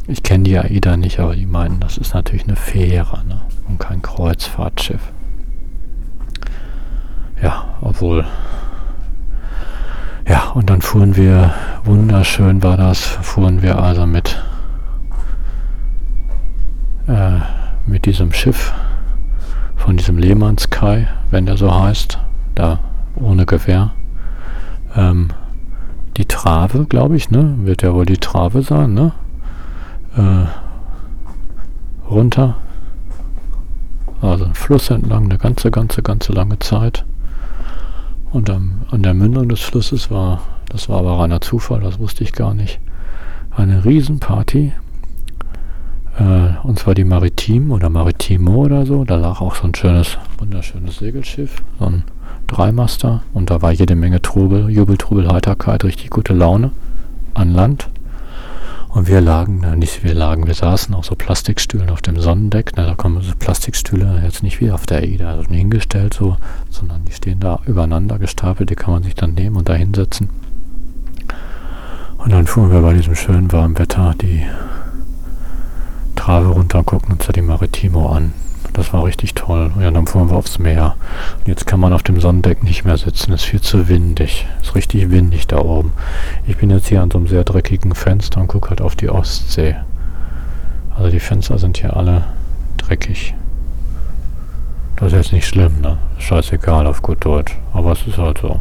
Ich kenne die AIDA nicht, aber die meinen, das ist natürlich eine Fähre, ne? Und kein Kreuzfahrtschiff. Ja, obwohl. Ja, und dann fuhren wir, wunderschön war das, fuhren wir also mit, äh, mit diesem Schiff von diesem Lehmannskai, wenn der so heißt, da ohne Gewehr. Ähm, die Trave, glaube ich, ne? Wird ja wohl die Trave sein, ne? Äh, runter. Also ein Fluss entlang, eine ganze, ganze, ganze lange Zeit. Und am, an der Mündung des Flusses war, das war aber reiner Zufall, das wusste ich gar nicht, eine Riesenparty äh, und zwar die Maritim oder Maritimo oder so. Da lag auch so ein schönes, wunderschönes Segelschiff, so ein Dreimaster. Und da war jede Menge Trubel, Jubel, Heiterkeit, richtig gute Laune an Land. Und wir lagen, na, nicht wir lagen, wir saßen auf so Plastikstühlen auf dem Sonnendeck. Na, da kommen so Plastikstühle jetzt nicht wie auf der AIDA also hingestellt so, sondern die stehen da übereinander gestapelt, die kann man sich dann nehmen und da hinsetzen. Und dann fuhren wir bei diesem schönen warmen Wetter die Trave runter, gucken uns da die Maritimo an. Das war richtig toll. Ja, dann fuhren wir aufs Meer. Jetzt kann man auf dem Sonnendeck nicht mehr sitzen. Es ist viel zu windig. Es ist richtig windig da oben. Ich bin jetzt hier an so einem sehr dreckigen Fenster und gucke halt auf die Ostsee. Also die Fenster sind hier alle dreckig. Das ist jetzt nicht schlimm, ne? Scheißegal auf gut Deutsch. Aber es ist halt so.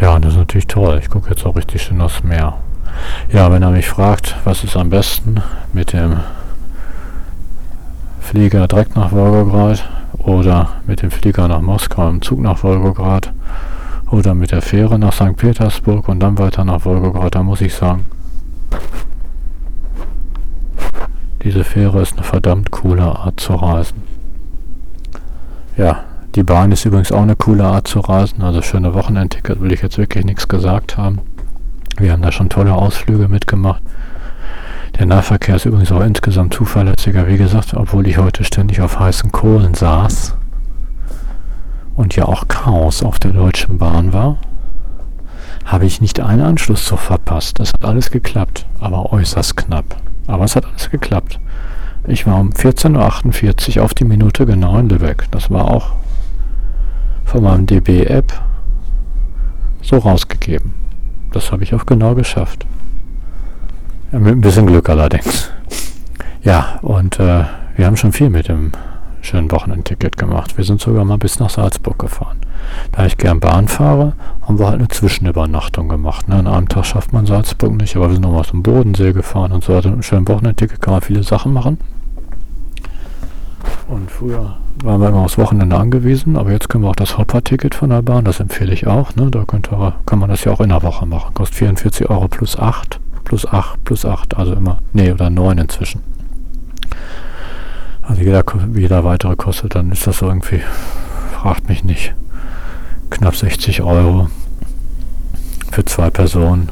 Ja, und das ist natürlich toll. Ich gucke jetzt auch richtig schön aufs Meer. Ja, wenn er mich fragt, was ist am besten mit dem Flieger direkt nach Wolgograd oder mit dem Flieger nach Moskau im Zug nach Wolgograd oder mit der Fähre nach St. Petersburg und dann weiter nach Wolgograd, da muss ich sagen, diese Fähre ist eine verdammt coole Art zu reisen. Ja, die Bahn ist übrigens auch eine coole Art zu reisen, also schöne Wochenendticket will ich jetzt wirklich nichts gesagt haben. Wir haben da schon tolle Ausflüge mitgemacht. Der Nahverkehr ist übrigens auch insgesamt zuverlässiger. Wie gesagt, obwohl ich heute ständig auf heißen Kohlen saß und ja auch Chaos auf der Deutschen Bahn war, habe ich nicht einen Anschlusszug verpasst. Das hat alles geklappt, aber äußerst knapp. Aber es hat alles geklappt. Ich war um 14.48 Uhr auf die Minute genau in Lübeck. Das war auch von meinem DB-App so rausgegeben. Das habe ich auch genau geschafft. Mit ein bisschen Glück allerdings. Ja, und äh, wir haben schon viel mit dem schönen Wochenendticket gemacht. Wir sind sogar mal bis nach Salzburg gefahren. Da ich gern Bahn fahre, haben wir halt eine Zwischenübernachtung gemacht. Ne? An einem Tag schafft man Salzburg nicht, aber wir sind nochmal zum Bodensee gefahren und so. Also mit einem schönen Wochenendticket kann man viele Sachen machen. Und früher waren wir immer aufs Wochenende angewiesen, aber jetzt können wir auch das Hopper-Ticket von der Bahn, das empfehle ich auch. Ne? Da könnte, kann man das ja auch in der Woche machen. Kostet 44 Euro plus 8 plus 8 plus 8, also immer, nee, oder 9 inzwischen. Also jeder, jeder weitere kostet, dann ist das irgendwie, fragt mich nicht, knapp 60 Euro für zwei Personen.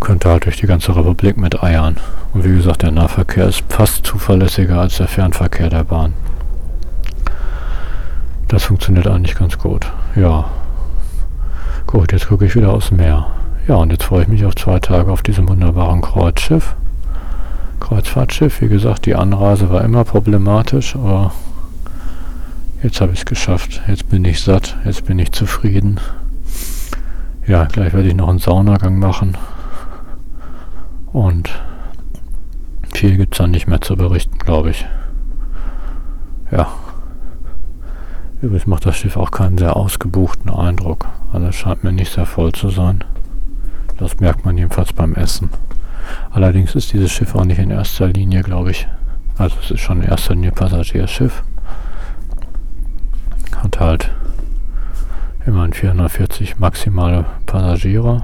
Könnte halt durch die ganze Republik mit eiern. Und wie gesagt, der Nahverkehr ist fast zuverlässiger als der Fernverkehr der Bahn. Das funktioniert eigentlich ganz gut. Ja. Gut, jetzt gucke ich wieder dem Meer. Ja, und jetzt freue ich mich auf zwei Tage auf diesem wunderbaren Kreuzschiff. Kreuzfahrtschiff, wie gesagt, die Anreise war immer problematisch, aber jetzt habe ich es geschafft. Jetzt bin ich satt, jetzt bin ich zufrieden. Ja, gleich werde ich noch einen Saunagang machen. Und viel gibt es dann nicht mehr zu berichten, glaube ich. Ja. Übrigens macht das Schiff auch keinen sehr ausgebuchten Eindruck. Also es scheint mir nicht sehr voll zu sein. Das merkt man jedenfalls beim Essen. Allerdings ist dieses Schiff auch nicht in erster Linie, glaube ich. Also es ist schon in erster Linie Passagierschiff. Hat halt immerhin 440 maximale Passagiere.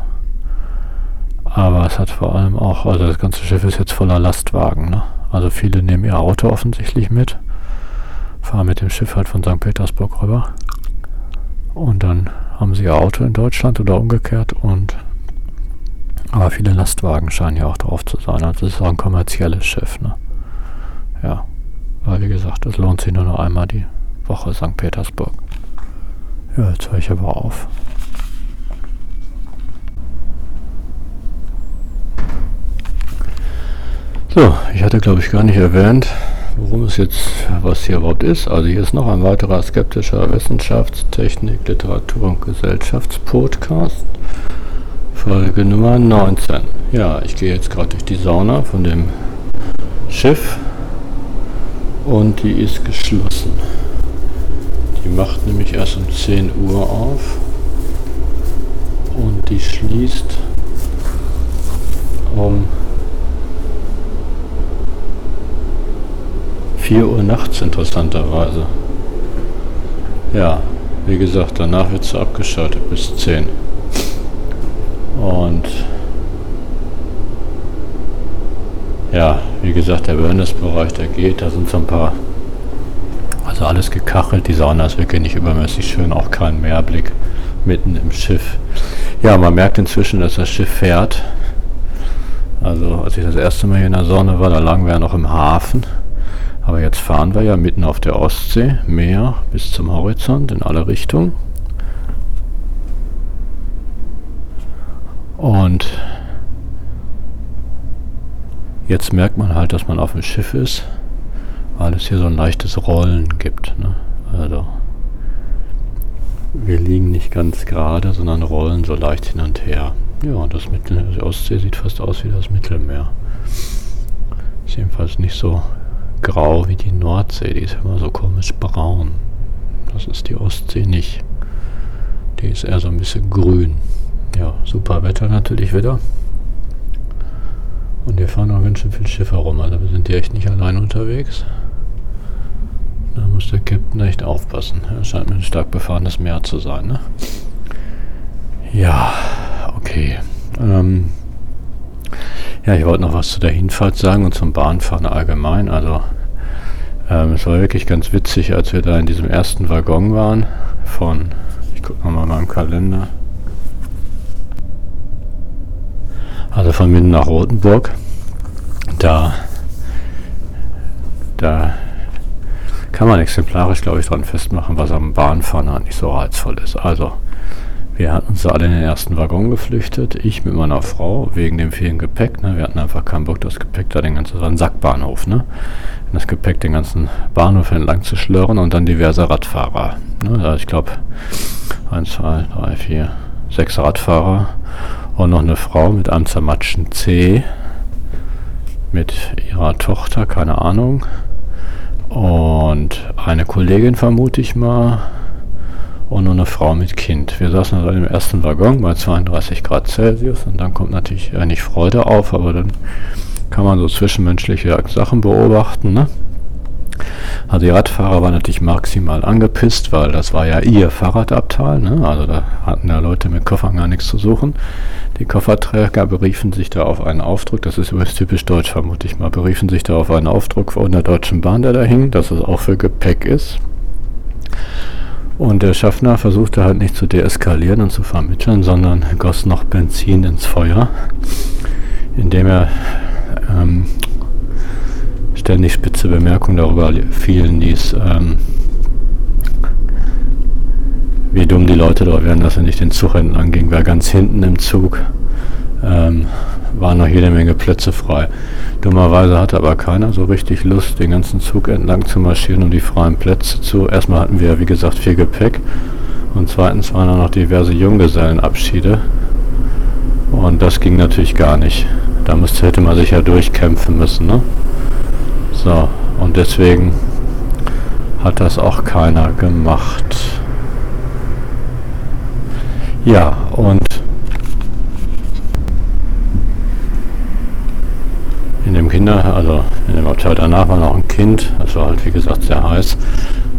Aber es hat vor allem auch, also das ganze Schiff ist jetzt voller Lastwagen. Ne? Also viele nehmen ihr Auto offensichtlich mit, fahren mit dem Schiff halt von St. Petersburg rüber. Und dann haben sie ihr Auto in Deutschland oder umgekehrt und aber viele Lastwagen scheinen ja auch drauf zu sein. Also es ist auch ein kommerzielles Schiff, ne? Ja. Aber wie gesagt, es lohnt sich nur noch einmal die Woche St. Petersburg. Ja, jetzt höre ich aber auf. So, ich hatte glaube ich gar nicht erwähnt, worum es jetzt, was hier überhaupt ist. Also hier ist noch ein weiterer skeptischer Wissenschaftstechnik, Literatur und Gesellschaftspodcast. Folge Nummer 19. Ja, ich gehe jetzt gerade durch die Sauna von dem Schiff und die ist geschlossen. Die macht nämlich erst um 10 Uhr auf und die schließt um 4 Uhr nachts interessanterweise. Ja, wie gesagt, danach wird sie abgeschaltet bis 10. Und ja, wie gesagt, der Wellnessbereich, der geht, da sind so ein paar, also alles gekachelt, die Sauna ist wirklich nicht übermäßig schön, auch kein Meerblick mitten im Schiff. Ja, man merkt inzwischen, dass das Schiff fährt. Also als ich das erste Mal hier in der Sonne war, da lagen wir ja noch im Hafen. Aber jetzt fahren wir ja mitten auf der Ostsee, Meer bis zum Horizont in alle Richtungen. Und jetzt merkt man halt, dass man auf dem Schiff ist, weil es hier so ein leichtes Rollen gibt. Ne? Also wir liegen nicht ganz gerade, sondern rollen so leicht hin und her. Ja, das Mittel, die Ostsee sieht fast aus wie das Mittelmeer. Ist jedenfalls nicht so grau wie die Nordsee, die ist immer so komisch braun. Das ist die Ostsee nicht. Die ist eher so ein bisschen grün. Ja, super Wetter natürlich wieder. Und wir fahren auch ganz schön viel Schiffe rum, also wir sind hier echt nicht allein unterwegs. Da muss der Captain echt aufpassen. Er scheint ein stark befahrenes Meer zu sein, ne? Ja, okay. Ähm ja, ich wollte noch was zu der Hinfahrt sagen und zum Bahnfahren allgemein. Also, ähm, es war wirklich ganz witzig, als wir da in diesem ersten Waggon waren. Von, ich gucke nochmal mal im Kalender. Also von Minden nach Rotenburg. Da, da kann man exemplarisch, glaube ich, dran festmachen, was am Bahnfahren nicht so reizvoll ist. Also, wir hatten uns alle in den ersten Waggon geflüchtet. Ich mit meiner Frau wegen dem vielen Gepäck. Ne? Wir hatten einfach keinen Bock, das Gepäck da den ganzen, so ein Sackbahnhof, ne? Das Gepäck den ganzen Bahnhof entlang zu schlören und dann diverse Radfahrer. Ne? Also ich glaube, 1, 2, 3, 4, 6 Radfahrer und noch eine Frau mit einem zermatschten C mit ihrer Tochter, keine Ahnung. Und eine Kollegin vermute ich mal. Und noch eine Frau mit Kind. Wir saßen also im ersten Waggon bei 32 Grad Celsius und dann kommt natürlich äh, nicht Freude auf, aber dann kann man so zwischenmenschliche Sachen beobachten. Ne? Also die Radfahrer waren natürlich maximal angepisst, weil das war ja ihr Fahrradabteil. Ne? Also da hatten ja Leute mit Koffern gar nichts zu suchen. Die Kofferträger beriefen sich da auf einen Aufdruck, das ist übrigens typisch deutsch, vermute ich mal, beriefen sich da auf einen Aufdruck von der Deutschen Bahn, der da hing, dass es auch für Gepäck ist. Und der Schaffner versuchte halt nicht zu deeskalieren und zu vermitteln, sondern goss noch Benzin ins Feuer, indem er ähm, ständig spitze Bemerkungen darüber fielen ließ, ähm, wie dumm die Leute dort wären, dass er nicht den Zug entlang ging, weil ganz hinten im Zug ähm, waren noch jede Menge Plätze frei. Dummerweise hatte aber keiner so richtig Lust, den ganzen Zug entlang zu marschieren, um die freien Plätze zu. Erstmal hatten wir, wie gesagt, viel Gepäck Und zweitens waren da noch diverse Junggesellenabschiede. Und das ging natürlich gar nicht. Da müsste, hätte man sich ja durchkämpfen müssen. Ne? So, und deswegen hat das auch keiner gemacht. Ja, und in dem Kinder, also in dem Abteil danach war noch ein Kind, das war halt wie gesagt sehr heiß.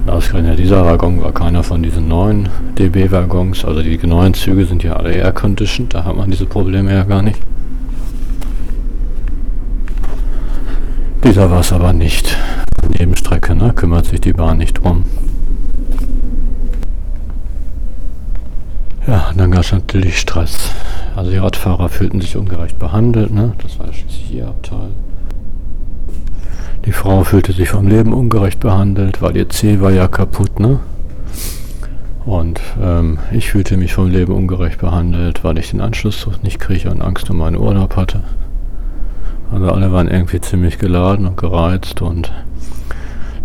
Und ausgerechnet dieser Waggon war keiner von diesen neuen DB-Waggons, also die neuen Züge sind ja alle air-conditioned, da hat man diese Probleme ja gar nicht. Dieser war es aber nicht. Nebenstrecke, ne? kümmert sich die Bahn nicht drum. Ja, dann gab es natürlich Stress. Also die Radfahrer fühlten sich ungerecht behandelt, ne? das war schließlich ihr Abteil. Die Frau fühlte sich vom Leben ungerecht behandelt, weil ihr Zeh war ja kaputt, ne? Und ähm, ich fühlte mich vom Leben ungerecht behandelt, weil ich den Anschlusszug nicht kriege und Angst um meinen Urlaub hatte. Also alle waren irgendwie ziemlich geladen und gereizt und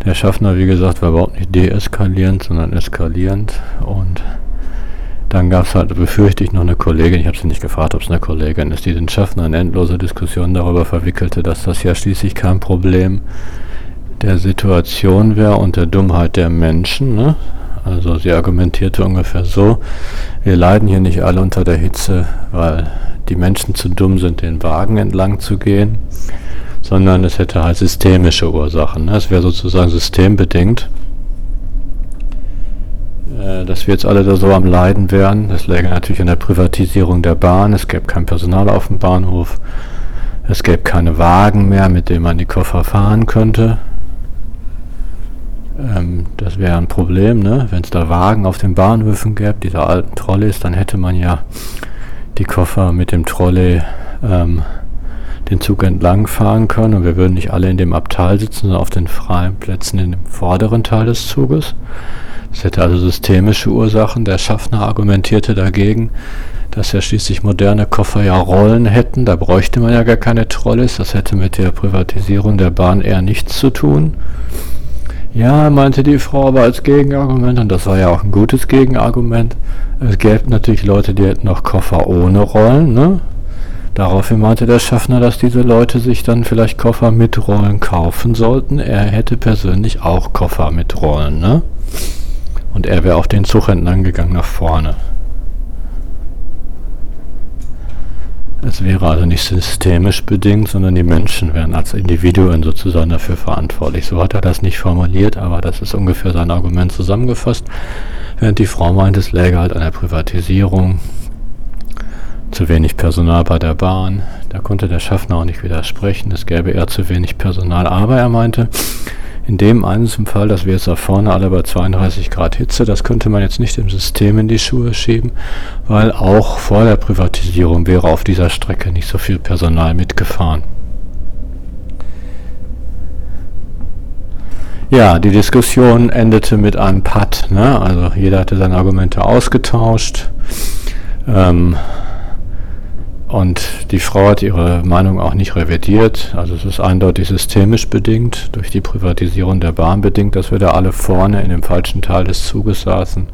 der Schaffner, wie gesagt, war überhaupt nicht deeskalierend, sondern eskalierend und dann gab es halt, befürchte ich, noch eine Kollegin, ich habe sie nicht gefragt, ob es eine Kollegin ist, die den Schaffner in endlose Diskussionen darüber verwickelte, dass das ja schließlich kein Problem der Situation wäre und der Dummheit der Menschen. Ne? Also sie argumentierte ungefähr so, wir leiden hier nicht alle unter der Hitze, weil die Menschen zu dumm sind, den Wagen entlang zu gehen, sondern es hätte halt systemische Ursachen. Es wäre sozusagen systembedingt äh, dass wir jetzt alle da so am Leiden wären. Das läge natürlich an der Privatisierung der Bahn. Es gäbe kein Personal auf dem Bahnhof. Es gäbe keine Wagen mehr, mit denen man die Koffer fahren könnte. Ähm, das wäre ein Problem, ne? wenn es da Wagen auf den Bahnhöfen gäbe, diese alten Trolleys, dann hätte man ja die Koffer mit dem Trolley ähm, den Zug entlang fahren können und wir würden nicht alle in dem Abteil sitzen, sondern auf den freien Plätzen in dem vorderen Teil des Zuges. Es hätte also systemische Ursachen. Der Schaffner argumentierte dagegen, dass ja schließlich moderne Koffer ja Rollen hätten. Da bräuchte man ja gar keine Trolleys. Das hätte mit der Privatisierung der Bahn eher nichts zu tun. Ja, meinte die Frau aber als Gegenargument, und das war ja auch ein gutes Gegenargument, es gäbe natürlich Leute, die hätten noch Koffer ohne Rollen. Ne? Daraufhin meinte der Schaffner, dass diese Leute sich dann vielleicht Koffer mit Rollen kaufen sollten. Er hätte persönlich auch Koffer mit Rollen. Ne? Und er wäre auf den Zug entlang gegangen nach vorne. Es wäre also nicht systemisch bedingt, sondern die Menschen wären als Individuen sozusagen dafür verantwortlich. So hat er das nicht formuliert, aber das ist ungefähr sein Argument zusammengefasst. Während die Frau meint, es läge halt an der Privatisierung, zu wenig Personal bei der Bahn. Da konnte der Schaffner auch nicht widersprechen, es gäbe eher zu wenig Personal. Aber er meinte, in dem einzelnen Fall, dass wir jetzt da vorne alle bei 32 Grad Hitze, das könnte man jetzt nicht dem System in die Schuhe schieben, weil auch vor der Privatisierung wäre auf dieser Strecke nicht so viel Personal mitgefahren. Ja, die Diskussion endete mit einem Patt. Ne? Also jeder hatte seine Argumente ausgetauscht. Ähm, und die Frau hat ihre Meinung auch nicht revidiert. Also es ist eindeutig systemisch bedingt, durch die Privatisierung der Bahn bedingt, dass wir da alle vorne in dem falschen Teil des Zuges saßen.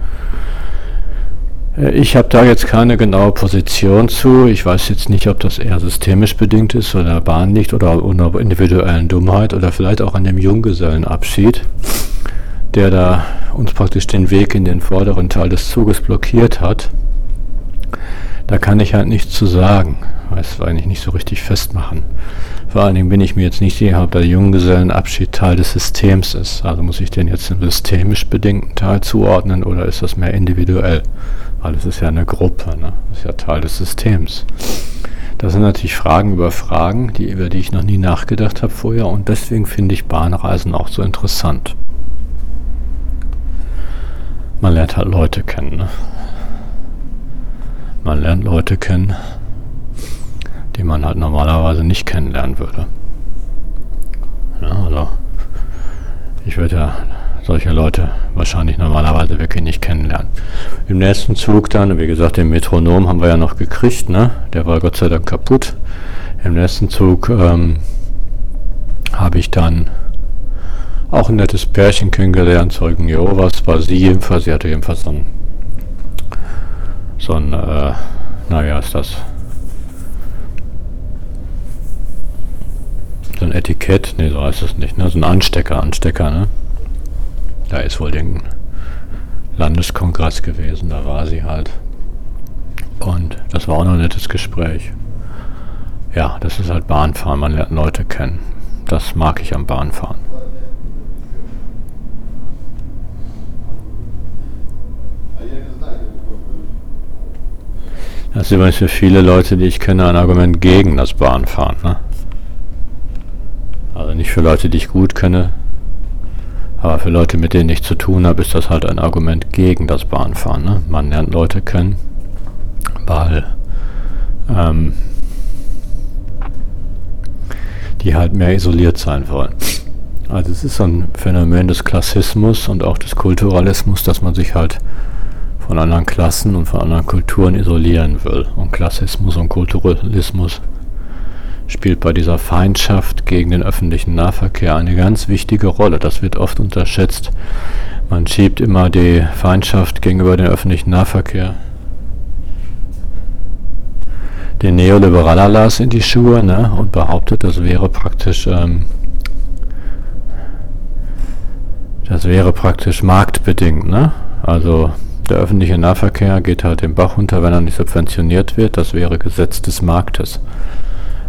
Äh, ich habe da jetzt keine genaue Position zu. Ich weiß jetzt nicht, ob das eher systemisch bedingt ist oder der Bahn liegt oder an der individuellen Dummheit oder vielleicht auch an dem Junggesellenabschied, der da uns praktisch den Weg in den vorderen Teil des Zuges blockiert hat. Da kann ich halt nichts zu sagen. Weiß eigentlich nicht so richtig festmachen. Vor allen Dingen bin ich mir jetzt nicht sicher, ob der Junggesellenabschied Teil des Systems ist. Also muss ich den jetzt im systemisch bedingten Teil zuordnen oder ist das mehr individuell? Weil es ist ja eine Gruppe, ne? Ist ja Teil des Systems. Das sind natürlich Fragen über Fragen, die, über die ich noch nie nachgedacht habe vorher und deswegen finde ich Bahnreisen auch so interessant. Man lernt halt Leute kennen. Ne? Man lernt Leute kennen, die man halt normalerweise nicht kennenlernen würde. Ja, also ich würde ja solche Leute wahrscheinlich normalerweise wirklich nicht kennenlernen. Im nächsten Zug dann, wie gesagt, den Metronom haben wir ja noch gekriegt, ne? Der war Gott sei Dank kaputt. Im nächsten Zug ähm, habe ich dann auch ein nettes Pärchen kennengelernt, Zeugen Jehovas war sie jedenfalls, sie hatte jedenfalls so ein so ein, äh, naja, ist das so ein Etikett, ne, so heißt es nicht, ne, so ein Anstecker, Anstecker, ne. Da ist wohl den Landeskongress gewesen, da war sie halt. Und das war auch noch ein nettes Gespräch. Ja, das ist halt Bahnfahren, man lernt Leute kennen. Das mag ich am Bahnfahren. Das ist übrigens für viele Leute, die ich kenne, ein Argument gegen das Bahnfahren. Ne? Also nicht für Leute, die ich gut kenne, aber für Leute, mit denen ich zu tun habe, ist das halt ein Argument gegen das Bahnfahren. Ne? Man lernt Leute kennen, weil ähm, die halt mehr isoliert sein wollen. Also es ist so ein Phänomen des Klassismus und auch des Kulturalismus, dass man sich halt von anderen Klassen und von anderen Kulturen isolieren will. Und Klassismus und Kulturalismus spielt bei dieser Feindschaft gegen den öffentlichen Nahverkehr eine ganz wichtige Rolle. Das wird oft unterschätzt. Man schiebt immer die Feindschaft gegenüber dem öffentlichen Nahverkehr den Neoliberalerlass in die Schuhe ne, und behauptet, das wäre praktisch ähm, das wäre praktisch marktbedingt. Ne? Also der öffentliche Nahverkehr geht halt den Bach runter, wenn er nicht subventioniert wird. Das wäre Gesetz des Marktes.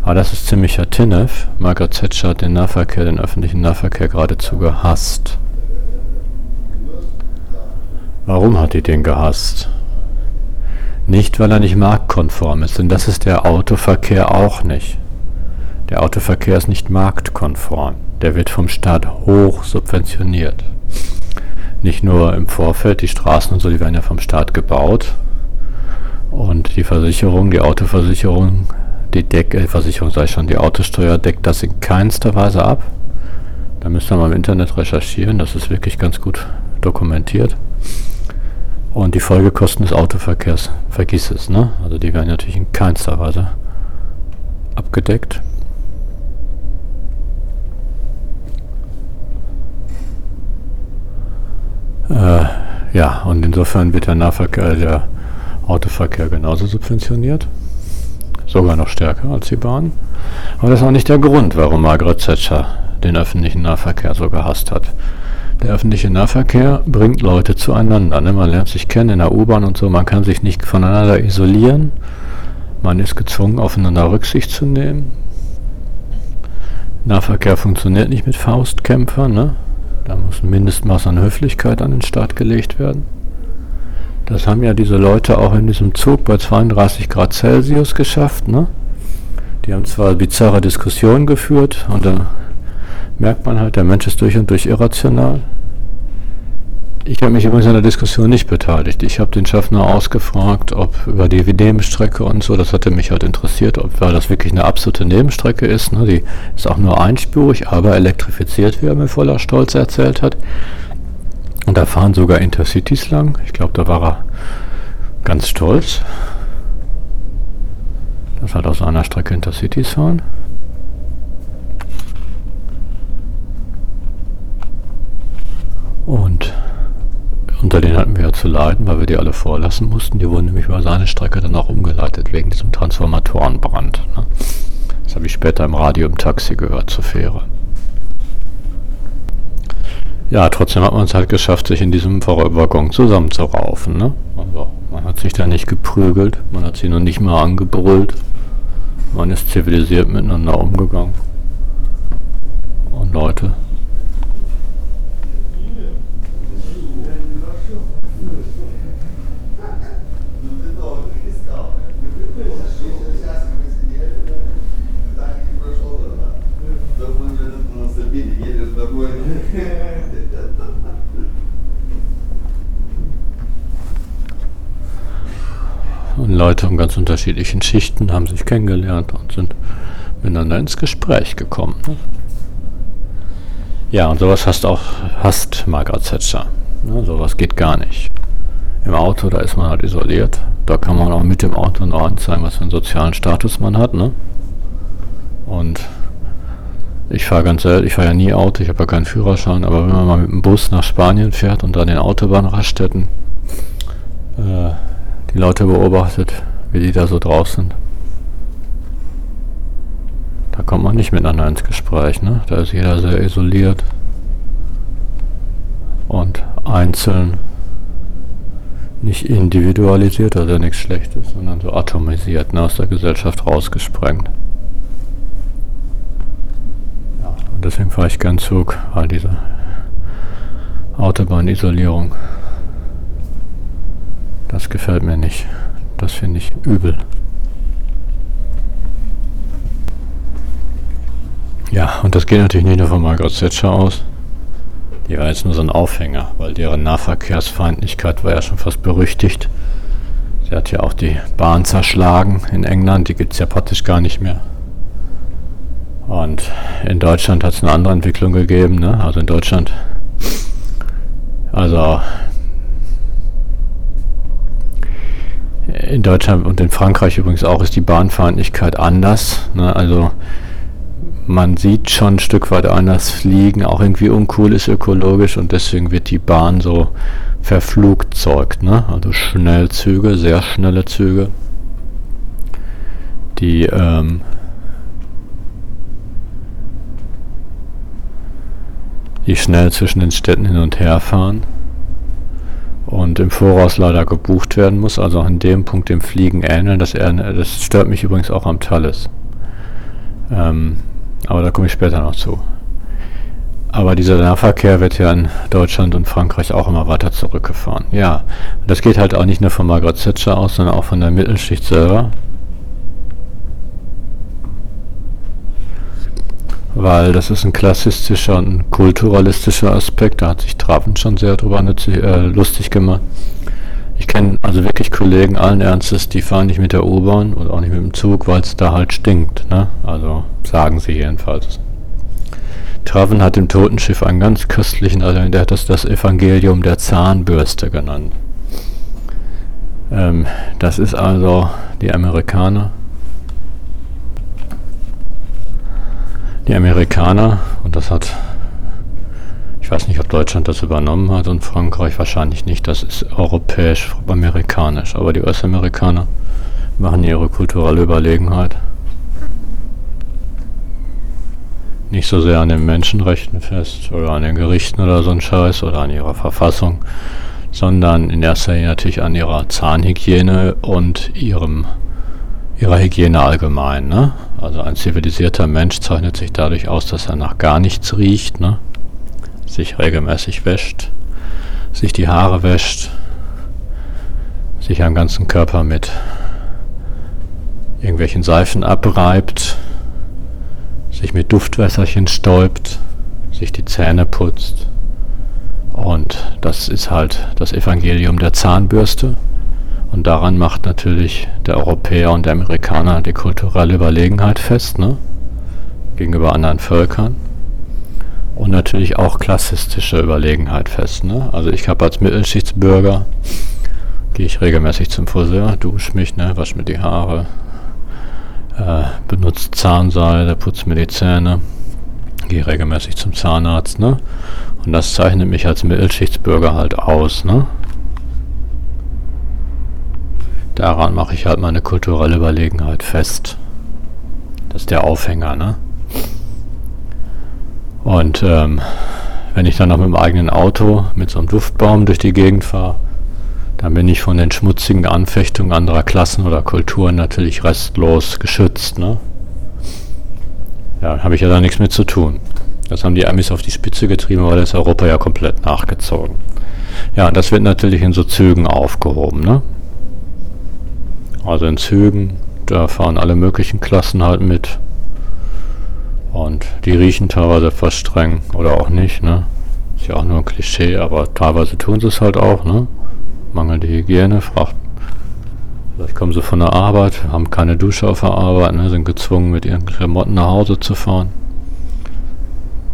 Aber das ist ziemlicher Tinnef. Margaret Thatcher hat den Nahverkehr, den öffentlichen Nahverkehr geradezu gehasst. Warum hat die den gehasst? Nicht, weil er nicht marktkonform ist, denn das ist der Autoverkehr auch nicht. Der Autoverkehr ist nicht marktkonform. Der wird vom Staat hoch subventioniert. Nicht nur im Vorfeld, die Straßen und so, die werden ja vom Staat gebaut. Und die Versicherung, die Autoversicherung die Deck äh, Versicherung sei schon, die Autosteuer deckt das in keinster Weise ab. Da müsst ihr mal im Internet recherchieren, das ist wirklich ganz gut dokumentiert. Und die Folgekosten des Autoverkehrs, vergiss es, ne? Also die werden natürlich in keinster Weise abgedeckt. Äh, ja, und insofern wird der Nahverkehr, der Autoverkehr genauso subventioniert sogar noch stärker als die Bahn. Aber das ist auch nicht der Grund, warum Margaret Thatcher den öffentlichen Nahverkehr so gehasst hat. Der öffentliche Nahverkehr bringt Leute zueinander. Ne? Man lernt sich kennen in der U-Bahn und so. Man kann sich nicht voneinander isolieren. Man ist gezwungen, aufeinander Rücksicht zu nehmen. Nahverkehr funktioniert nicht mit Faustkämpfern. Ne? Da muss ein Mindestmaß an Höflichkeit an den Start gelegt werden. Das haben ja diese Leute auch in diesem Zug bei 32 Grad Celsius geschafft. Ne? Die haben zwar bizarre Diskussionen geführt und da merkt man halt, der Mensch ist durch und durch irrational. Ich habe mich übrigens an der Diskussion nicht beteiligt. Ich habe den Schaffner ausgefragt, ob über die Nebenstrecke und so, das hatte mich halt interessiert, ob weil das wirklich eine absolute Nebenstrecke ist. Ne? Die ist auch nur einspurig, aber elektrifiziert, wie er mir voller Stolz erzählt hat. Und da fahren sogar Intercities lang. Ich glaube, da war er ganz stolz, dass halt aus einer Strecke Intercities fahren. Und unter denen hatten wir ja zu leiden, weil wir die alle vorlassen mussten. Die wurden nämlich über seine Strecke dann auch umgeleitet, wegen diesem Transformatorenbrand. Ne? Das habe ich später im Radio im Taxi gehört zur Fähre. Ja, trotzdem hat man es halt geschafft, sich in diesem Waggon zusammenzuraufen. Ne? Also, man hat sich da nicht geprügelt, man hat sie noch nicht mal angebrüllt. Man ist zivilisiert miteinander umgegangen. Und Leute, Leute in ganz unterschiedlichen Schichten haben sich kennengelernt und sind miteinander ins Gespräch gekommen. Ne? Ja, und sowas hast auch, hast Margaret Thatcher. Ne? Sowas geht gar nicht. Im Auto, da ist man halt isoliert. Da kann man auch mit dem Auto noch anzeigen, was für einen sozialen Status man hat. Ne? Und ich fahre ganz selten, ich fahre ja nie Auto, ich habe ja keinen Führerschein, aber wenn man mal mit dem Bus nach Spanien fährt und dann den Autobahnraststätten äh, die Leute beobachtet, wie die da so drauf sind. Da kommt man nicht miteinander ins Gespräch, ne? Da ist jeder sehr isoliert und einzeln, nicht individualisiert, also nichts Schlechtes, sondern so atomisiert, ne? aus der Gesellschaft rausgesprengt. Ja, und deswegen fahre ich gern Zug, weil diese Autobahnisolierung, das gefällt mir nicht. Das finde ich übel. Ja, und das geht natürlich nicht nur von Margaret Thatcher aus. Die war jetzt nur so ein Aufhänger, weil deren Nahverkehrsfeindlichkeit war ja schon fast berüchtigt. Sie hat ja auch die Bahn zerschlagen in England, die gibt es ja praktisch gar nicht mehr. Und in Deutschland hat es eine andere Entwicklung gegeben, ne? Also in Deutschland, also in Deutschland und in Frankreich übrigens auch ist die Bahnfeindlichkeit anders. Ne? Also man sieht schon ein Stück weit anders fliegen, auch irgendwie uncool ist ökologisch und deswegen wird die Bahn so verflugzeugt. Ne? Also Schnellzüge, sehr schnelle Züge, die ähm, die schnell zwischen den Städten hin und her fahren und im Voraus leider gebucht werden muss, also an dem Punkt dem Fliegen ähneln. Das, das stört mich übrigens auch am Thales. Ähm, aber da komme ich später noch zu. Aber dieser Nahverkehr wird ja in Deutschland und Frankreich auch immer weiter zurückgefahren. Ja, das geht halt auch nicht nur von Margaret Thatcher aus, sondern auch von der Mittelschicht selber. Weil das ist ein klassistischer und kulturalistischer Aspekt. Da hat sich Traven schon sehr drüber äh, lustig gemacht. Ich kenne also wirklich Kollegen allen Ernstes, die fahren nicht mit der U-Bahn oder auch nicht mit dem Zug, weil es da halt stinkt. Ne? Also sagen sie jedenfalls. Traven hat im Totenschiff einen ganz köstlichen, also der hat das das Evangelium der Zahnbürste genannt. Ähm, das ist also die Amerikaner. Die Amerikaner, und das hat ich weiß nicht, ob Deutschland das übernommen hat und Frankreich wahrscheinlich nicht. Das ist europäisch-amerikanisch. Aber die US-Amerikaner machen ihre kulturelle Überlegenheit nicht so sehr an den Menschenrechten fest oder an den Gerichten oder so ein Scheiß oder an ihrer Verfassung, sondern in erster Linie natürlich an ihrer Zahnhygiene und ihrem ihrer Hygiene allgemein. Ne? Also ein zivilisierter Mensch zeichnet sich dadurch aus, dass er nach gar nichts riecht. Ne? sich regelmäßig wäscht, sich die Haare wäscht, sich am ganzen Körper mit irgendwelchen Seifen abreibt, sich mit Duftwässerchen stäubt, sich die Zähne putzt. Und das ist halt das Evangelium der Zahnbürste. Und daran macht natürlich der Europäer und der Amerikaner die kulturelle Überlegenheit fest, ne? gegenüber anderen Völkern und natürlich auch klassistische Überlegenheit fest. Ne? Also ich habe als Mittelschichtsbürger, gehe ich regelmäßig zum Friseur, dusche mich, ne, wasche mir die Haare, äh, benutze Zahnseide, putze mir die Zähne, gehe regelmäßig zum Zahnarzt. Ne? Und das zeichnet mich als Mittelschichtsbürger halt aus. Ne? Daran mache ich halt meine kulturelle Überlegenheit fest. Das ist der Aufhänger, ne? Und ähm, wenn ich dann noch mit dem eigenen Auto mit so einem Duftbaum durch die Gegend fahre, dann bin ich von den schmutzigen Anfechtungen anderer Klassen oder Kulturen natürlich restlos geschützt. Ne? Ja, habe ich ja da nichts mit zu tun. Das haben die Amis auf die Spitze getrieben, aber das Europa ja komplett nachgezogen. Ja, und das wird natürlich in so Zügen aufgehoben. Ne? Also in Zügen, da fahren alle möglichen Klassen halt mit. Und die riechen teilweise etwas streng oder auch nicht, ne? Ist ja auch nur ein Klischee, aber teilweise tun sie es halt auch, ne? Mangelnde Hygiene, fragt. Vielleicht kommen sie von der Arbeit, haben keine Dusche auf der Arbeit, ne? Sind gezwungen, mit ihren Klamotten nach Hause zu fahren.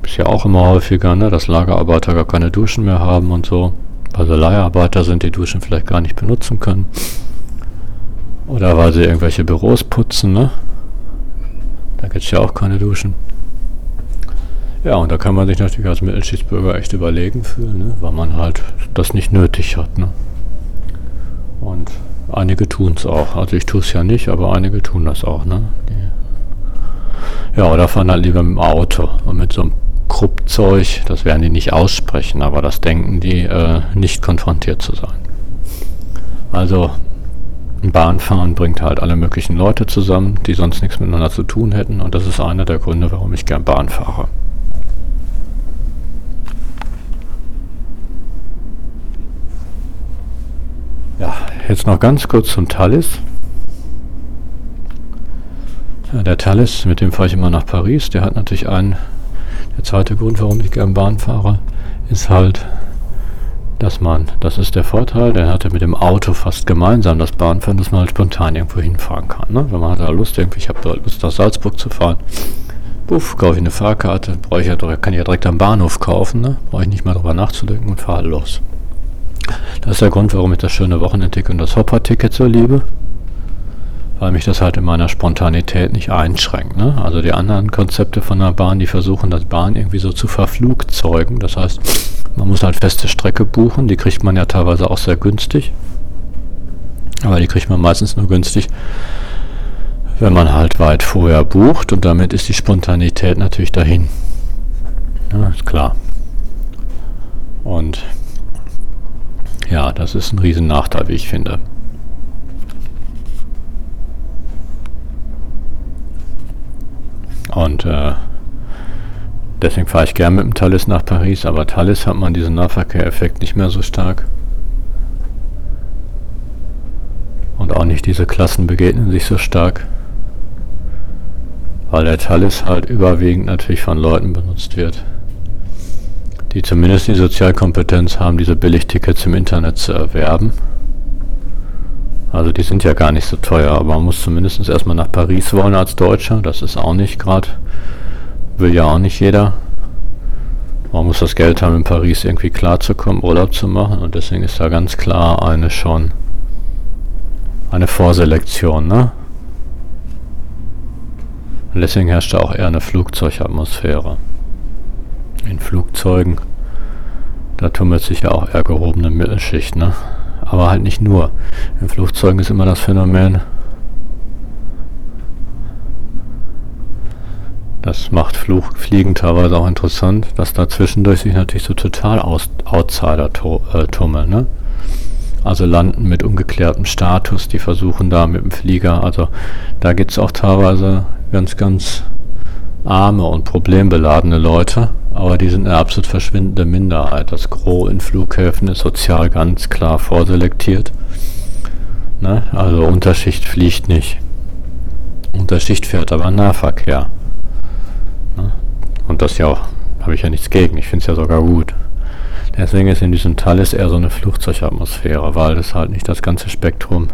Ist ja auch immer häufiger, ne? Dass Lagerarbeiter gar keine Duschen mehr haben und so. Weil sie Leiharbeiter sind, die Duschen vielleicht gar nicht benutzen können. Oder weil sie irgendwelche Büros putzen, ne? Da gibt es ja auch keine Duschen. Ja, und da kann man sich natürlich als Mittelschichtsbürger echt überlegen fühlen, ne? weil man halt das nicht nötig hat. Ne? Und einige tun es auch. Also ich tue es ja nicht, aber einige tun das auch. Ne? Die, ja, oder fahren halt lieber mit dem Auto und mit so einem Kruppzeug, das werden die nicht aussprechen, aber das denken die, äh, nicht konfrontiert zu sein. Also Bahnfahren bringt halt alle möglichen Leute zusammen, die sonst nichts miteinander zu tun hätten und das ist einer der Gründe, warum ich gern Bahn fahre. Ja, jetzt noch ganz kurz zum Thalys. Ja, der Thalys, mit dem fahre ich immer nach Paris, der hat natürlich einen, der zweite Grund, warum ich gern Bahn fahre, ist halt, dass man, das ist der Vorteil, der hatte mit dem Auto fast gemeinsam das Bahnfahren, dass man halt spontan irgendwo hinfahren kann. Ne? Wenn man hat da Lust, irgendwie, ich habe da Lust nach Salzburg zu fahren, buff, kaufe ich eine Fahrkarte, brauche ich ja, kann ich ja direkt am Bahnhof kaufen, ne? brauche ich nicht mal drüber nachzudenken und fahre los. Das ist der Grund, warum ich das schöne Wochenendticket und das Hopper-Ticket so liebe, weil mich das halt in meiner Spontanität nicht einschränkt. Ne? Also die anderen Konzepte von der Bahn, die versuchen das Bahn irgendwie so zu verflugzeugen. Das heißt, man muss halt feste Strecke buchen, die kriegt man ja teilweise auch sehr günstig. Aber die kriegt man meistens nur günstig, wenn man halt weit vorher bucht und damit ist die Spontanität natürlich dahin. Ja, ist klar. Und ja, das ist ein riesen Nachteil, wie ich finde. Und äh, Deswegen fahre ich gern mit dem Thalys nach Paris, aber Thalys hat man diesen Nahverkehreffekt nicht mehr so stark. Und auch nicht diese Klassen begegnen sich so stark. Weil der Thalys halt überwiegend natürlich von Leuten benutzt wird, die zumindest die Sozialkompetenz haben, diese Billigtickets im Internet zu erwerben. Also die sind ja gar nicht so teuer, aber man muss zumindest erstmal nach Paris wollen als Deutscher. Das ist auch nicht gerade will ja auch nicht jeder. Man muss das Geld haben, in Paris irgendwie klarzukommen, Urlaub zu machen. Und deswegen ist da ganz klar eine schon eine Vorselektion, ne? Und deswegen herrscht da auch eher eine Flugzeugatmosphäre. In Flugzeugen, da tummelt sich ja auch eher gehobene Mittelschicht, ne? Aber halt nicht nur. In Flugzeugen ist immer das Phänomen, Das macht Fluch, Fliegen teilweise auch interessant, dass da zwischendurch sich natürlich so total Aus, Outsider äh, tummeln. Ne? Also landen mit ungeklärtem Status, die versuchen da mit dem Flieger, also da gibt es auch teilweise ganz, ganz arme und problembeladene Leute, aber die sind eine absolut verschwindende Minderheit. Das Gros in Flughäfen ist sozial ganz klar vorselektiert. Ne? Also Unterschicht fliegt nicht. Unterschicht fährt aber Nahverkehr. Und das ja auch, habe ich ja nichts gegen. Ich finde es ja sogar gut. Deswegen ist in diesem Talis eher so eine Flugzeugatmosphäre, weil es halt nicht das ganze Spektrum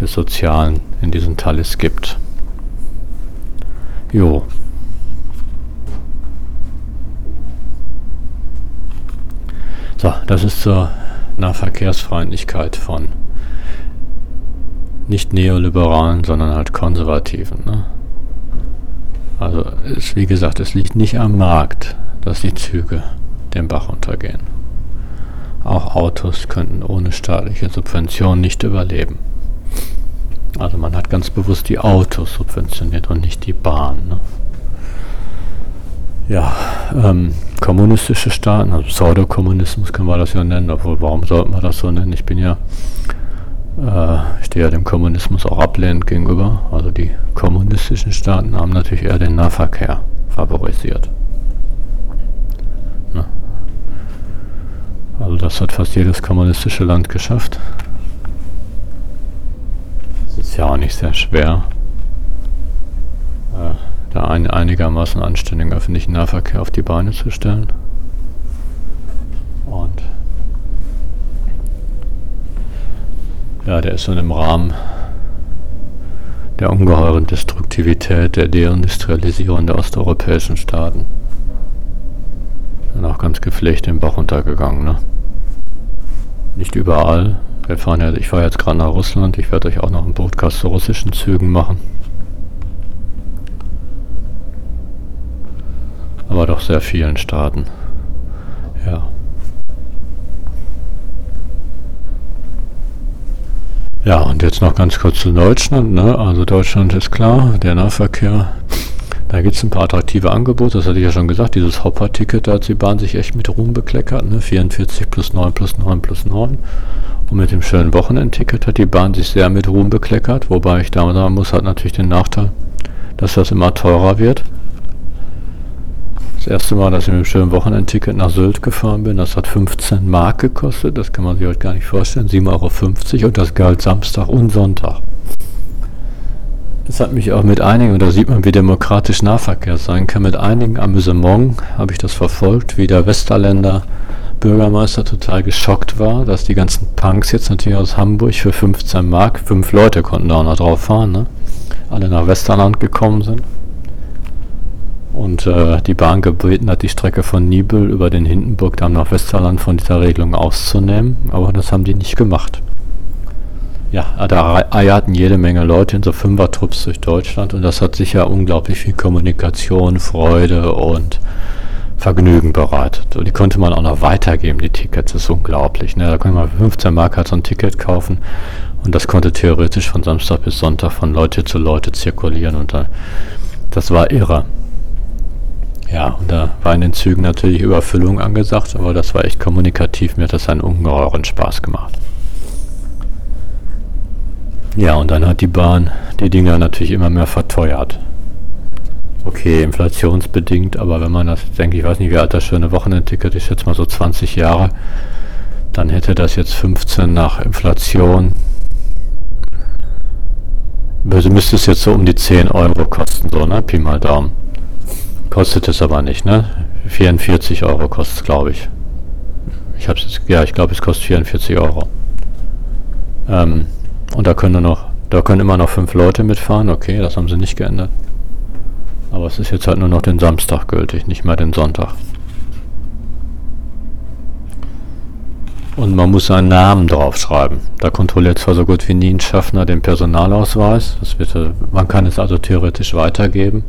des Sozialen in diesem Talis gibt. Jo. So, das ist zur Nahverkehrsfreundlichkeit von nicht neoliberalen, sondern halt konservativen. Ne? Also es, wie gesagt, es liegt nicht am Markt, dass die Züge den Bach untergehen. Auch Autos könnten ohne staatliche Subvention nicht überleben. Also man hat ganz bewusst die Autos subventioniert und nicht die Bahn. Ne? Ja, ähm, kommunistische Staaten, also Pseudokommunismus können wir das ja nennen, obwohl warum sollten wir das so nennen? Ich bin ja äh, ich stehe ja dem Kommunismus auch ablehnend gegenüber. Also die kommunistischen Staaten haben natürlich eher den Nahverkehr favorisiert. Ne? Also das hat fast jedes kommunistische Land geschafft. Das ist ja auch nicht sehr schwer, äh, da einen einigermaßen anständigen öffentlichen Nahverkehr auf die Beine zu stellen. Und Ja, der ist dann im Rahmen der ungeheuren Destruktivität der Deindustrialisierung der osteuropäischen Staaten. Dann auch ganz gepflegt den Bach untergegangen, ne? Nicht überall. Wir fahren ja, ich fahre jetzt gerade nach Russland. Ich werde euch auch noch einen Podcast zu russischen Zügen machen. Aber doch sehr vielen Staaten. Ja. Ja, und jetzt noch ganz kurz zu Deutschland. Ne? Also Deutschland ist klar, der Nahverkehr. Da gibt es ein paar attraktive Angebote, das hatte ich ja schon gesagt. Dieses Hopper-Ticket, da hat die Bahn sich echt mit Ruhm bekleckert. Ne? 44 plus 9 plus 9 plus 9. Und mit dem schönen Wochenendticket hat die Bahn sich sehr mit Ruhm bekleckert. Wobei ich da sagen muss, hat natürlich den Nachteil, dass das immer teurer wird. Das erste Mal, dass ich mit dem schönen Wochenendticket nach Sylt gefahren bin, das hat 15 Mark gekostet. Das kann man sich heute gar nicht vorstellen. 7,50 Euro und das galt Samstag und Sonntag. Das hat mich auch mit einigen, und da sieht man, wie demokratisch Nahverkehr sein kann, mit einigen Amüsement habe ich das verfolgt, wie der Westerländer Bürgermeister total geschockt war, dass die ganzen Punks jetzt natürlich aus Hamburg für 15 Mark, fünf Leute konnten da auch noch drauf fahren, ne? alle nach Westerland gekommen sind und äh, die Bahn gebeten hat, die Strecke von Nibel über den Hindenburgdamm nach Westerland von dieser Regelung auszunehmen, aber das haben die nicht gemacht. Ja, da eierten jede Menge Leute in so Fünfertrupps durch Deutschland und das hat sicher unglaublich viel Kommunikation, Freude und Vergnügen bereitet. Und die konnte man auch noch weitergeben, die Tickets, das ist unglaublich. Ne? Da konnte man für 15 Mark halt so ein Ticket kaufen und das konnte theoretisch von Samstag bis Sonntag von Leute zu Leute zirkulieren und da, das war irre. Ja, und da war in den Zügen natürlich Überfüllung angesagt, aber das war echt kommunikativ. Mir hat das einen ungeheuren Spaß gemacht. Ja, und dann hat die Bahn die Dinger natürlich immer mehr verteuert. Okay, inflationsbedingt, aber wenn man das, denke ich, weiß nicht, wie alt das schöne Wochenendticket ist, jetzt mal so 20 Jahre, dann hätte das jetzt 15 nach Inflation. Also müsste es jetzt so um die 10 Euro kosten, so, ne? Pi mal Daumen. Kostet es aber nicht, ne? 44 Euro kostet es, glaube ich. Ich hab's jetzt, ja, ich glaube, es kostet 44 Euro. Ähm, und da können noch, da können immer noch fünf Leute mitfahren. Okay, das haben sie nicht geändert. Aber es ist jetzt halt nur noch den Samstag gültig, nicht mehr den Sonntag. Und man muss seinen Namen draufschreiben. Da kontrolliert zwar so gut wie nie ein Schaffner den Personalausweis. Das wird, man kann es also theoretisch weitergeben.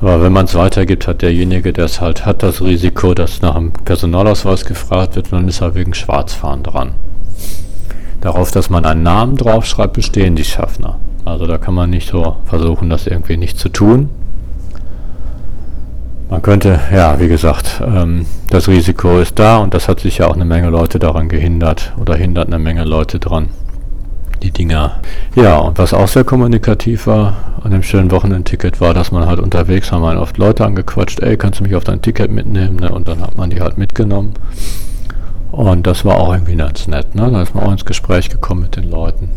Aber wenn man es weitergibt, hat derjenige, der es halt hat, das Risiko, dass nach dem Personalausweis gefragt wird, dann ist er wegen Schwarzfahren dran. Darauf, dass man einen Namen draufschreibt, bestehen die Schaffner. Also da kann man nicht so versuchen, das irgendwie nicht zu tun. Man könnte, ja, wie gesagt, ähm, das Risiko ist da und das hat sich ja auch eine Menge Leute daran gehindert oder hindert eine Menge Leute dran die Dinger. Ja, und was auch sehr kommunikativ war an dem schönen Wochenendticket war, dass man halt unterwegs haben wir oft Leute angequatscht, ey, kannst du mich auf dein Ticket mitnehmen? Ne? Und dann hat man die halt mitgenommen. Und das war auch irgendwie ganz nett, ne? Da ist man auch ins Gespräch gekommen mit den Leuten.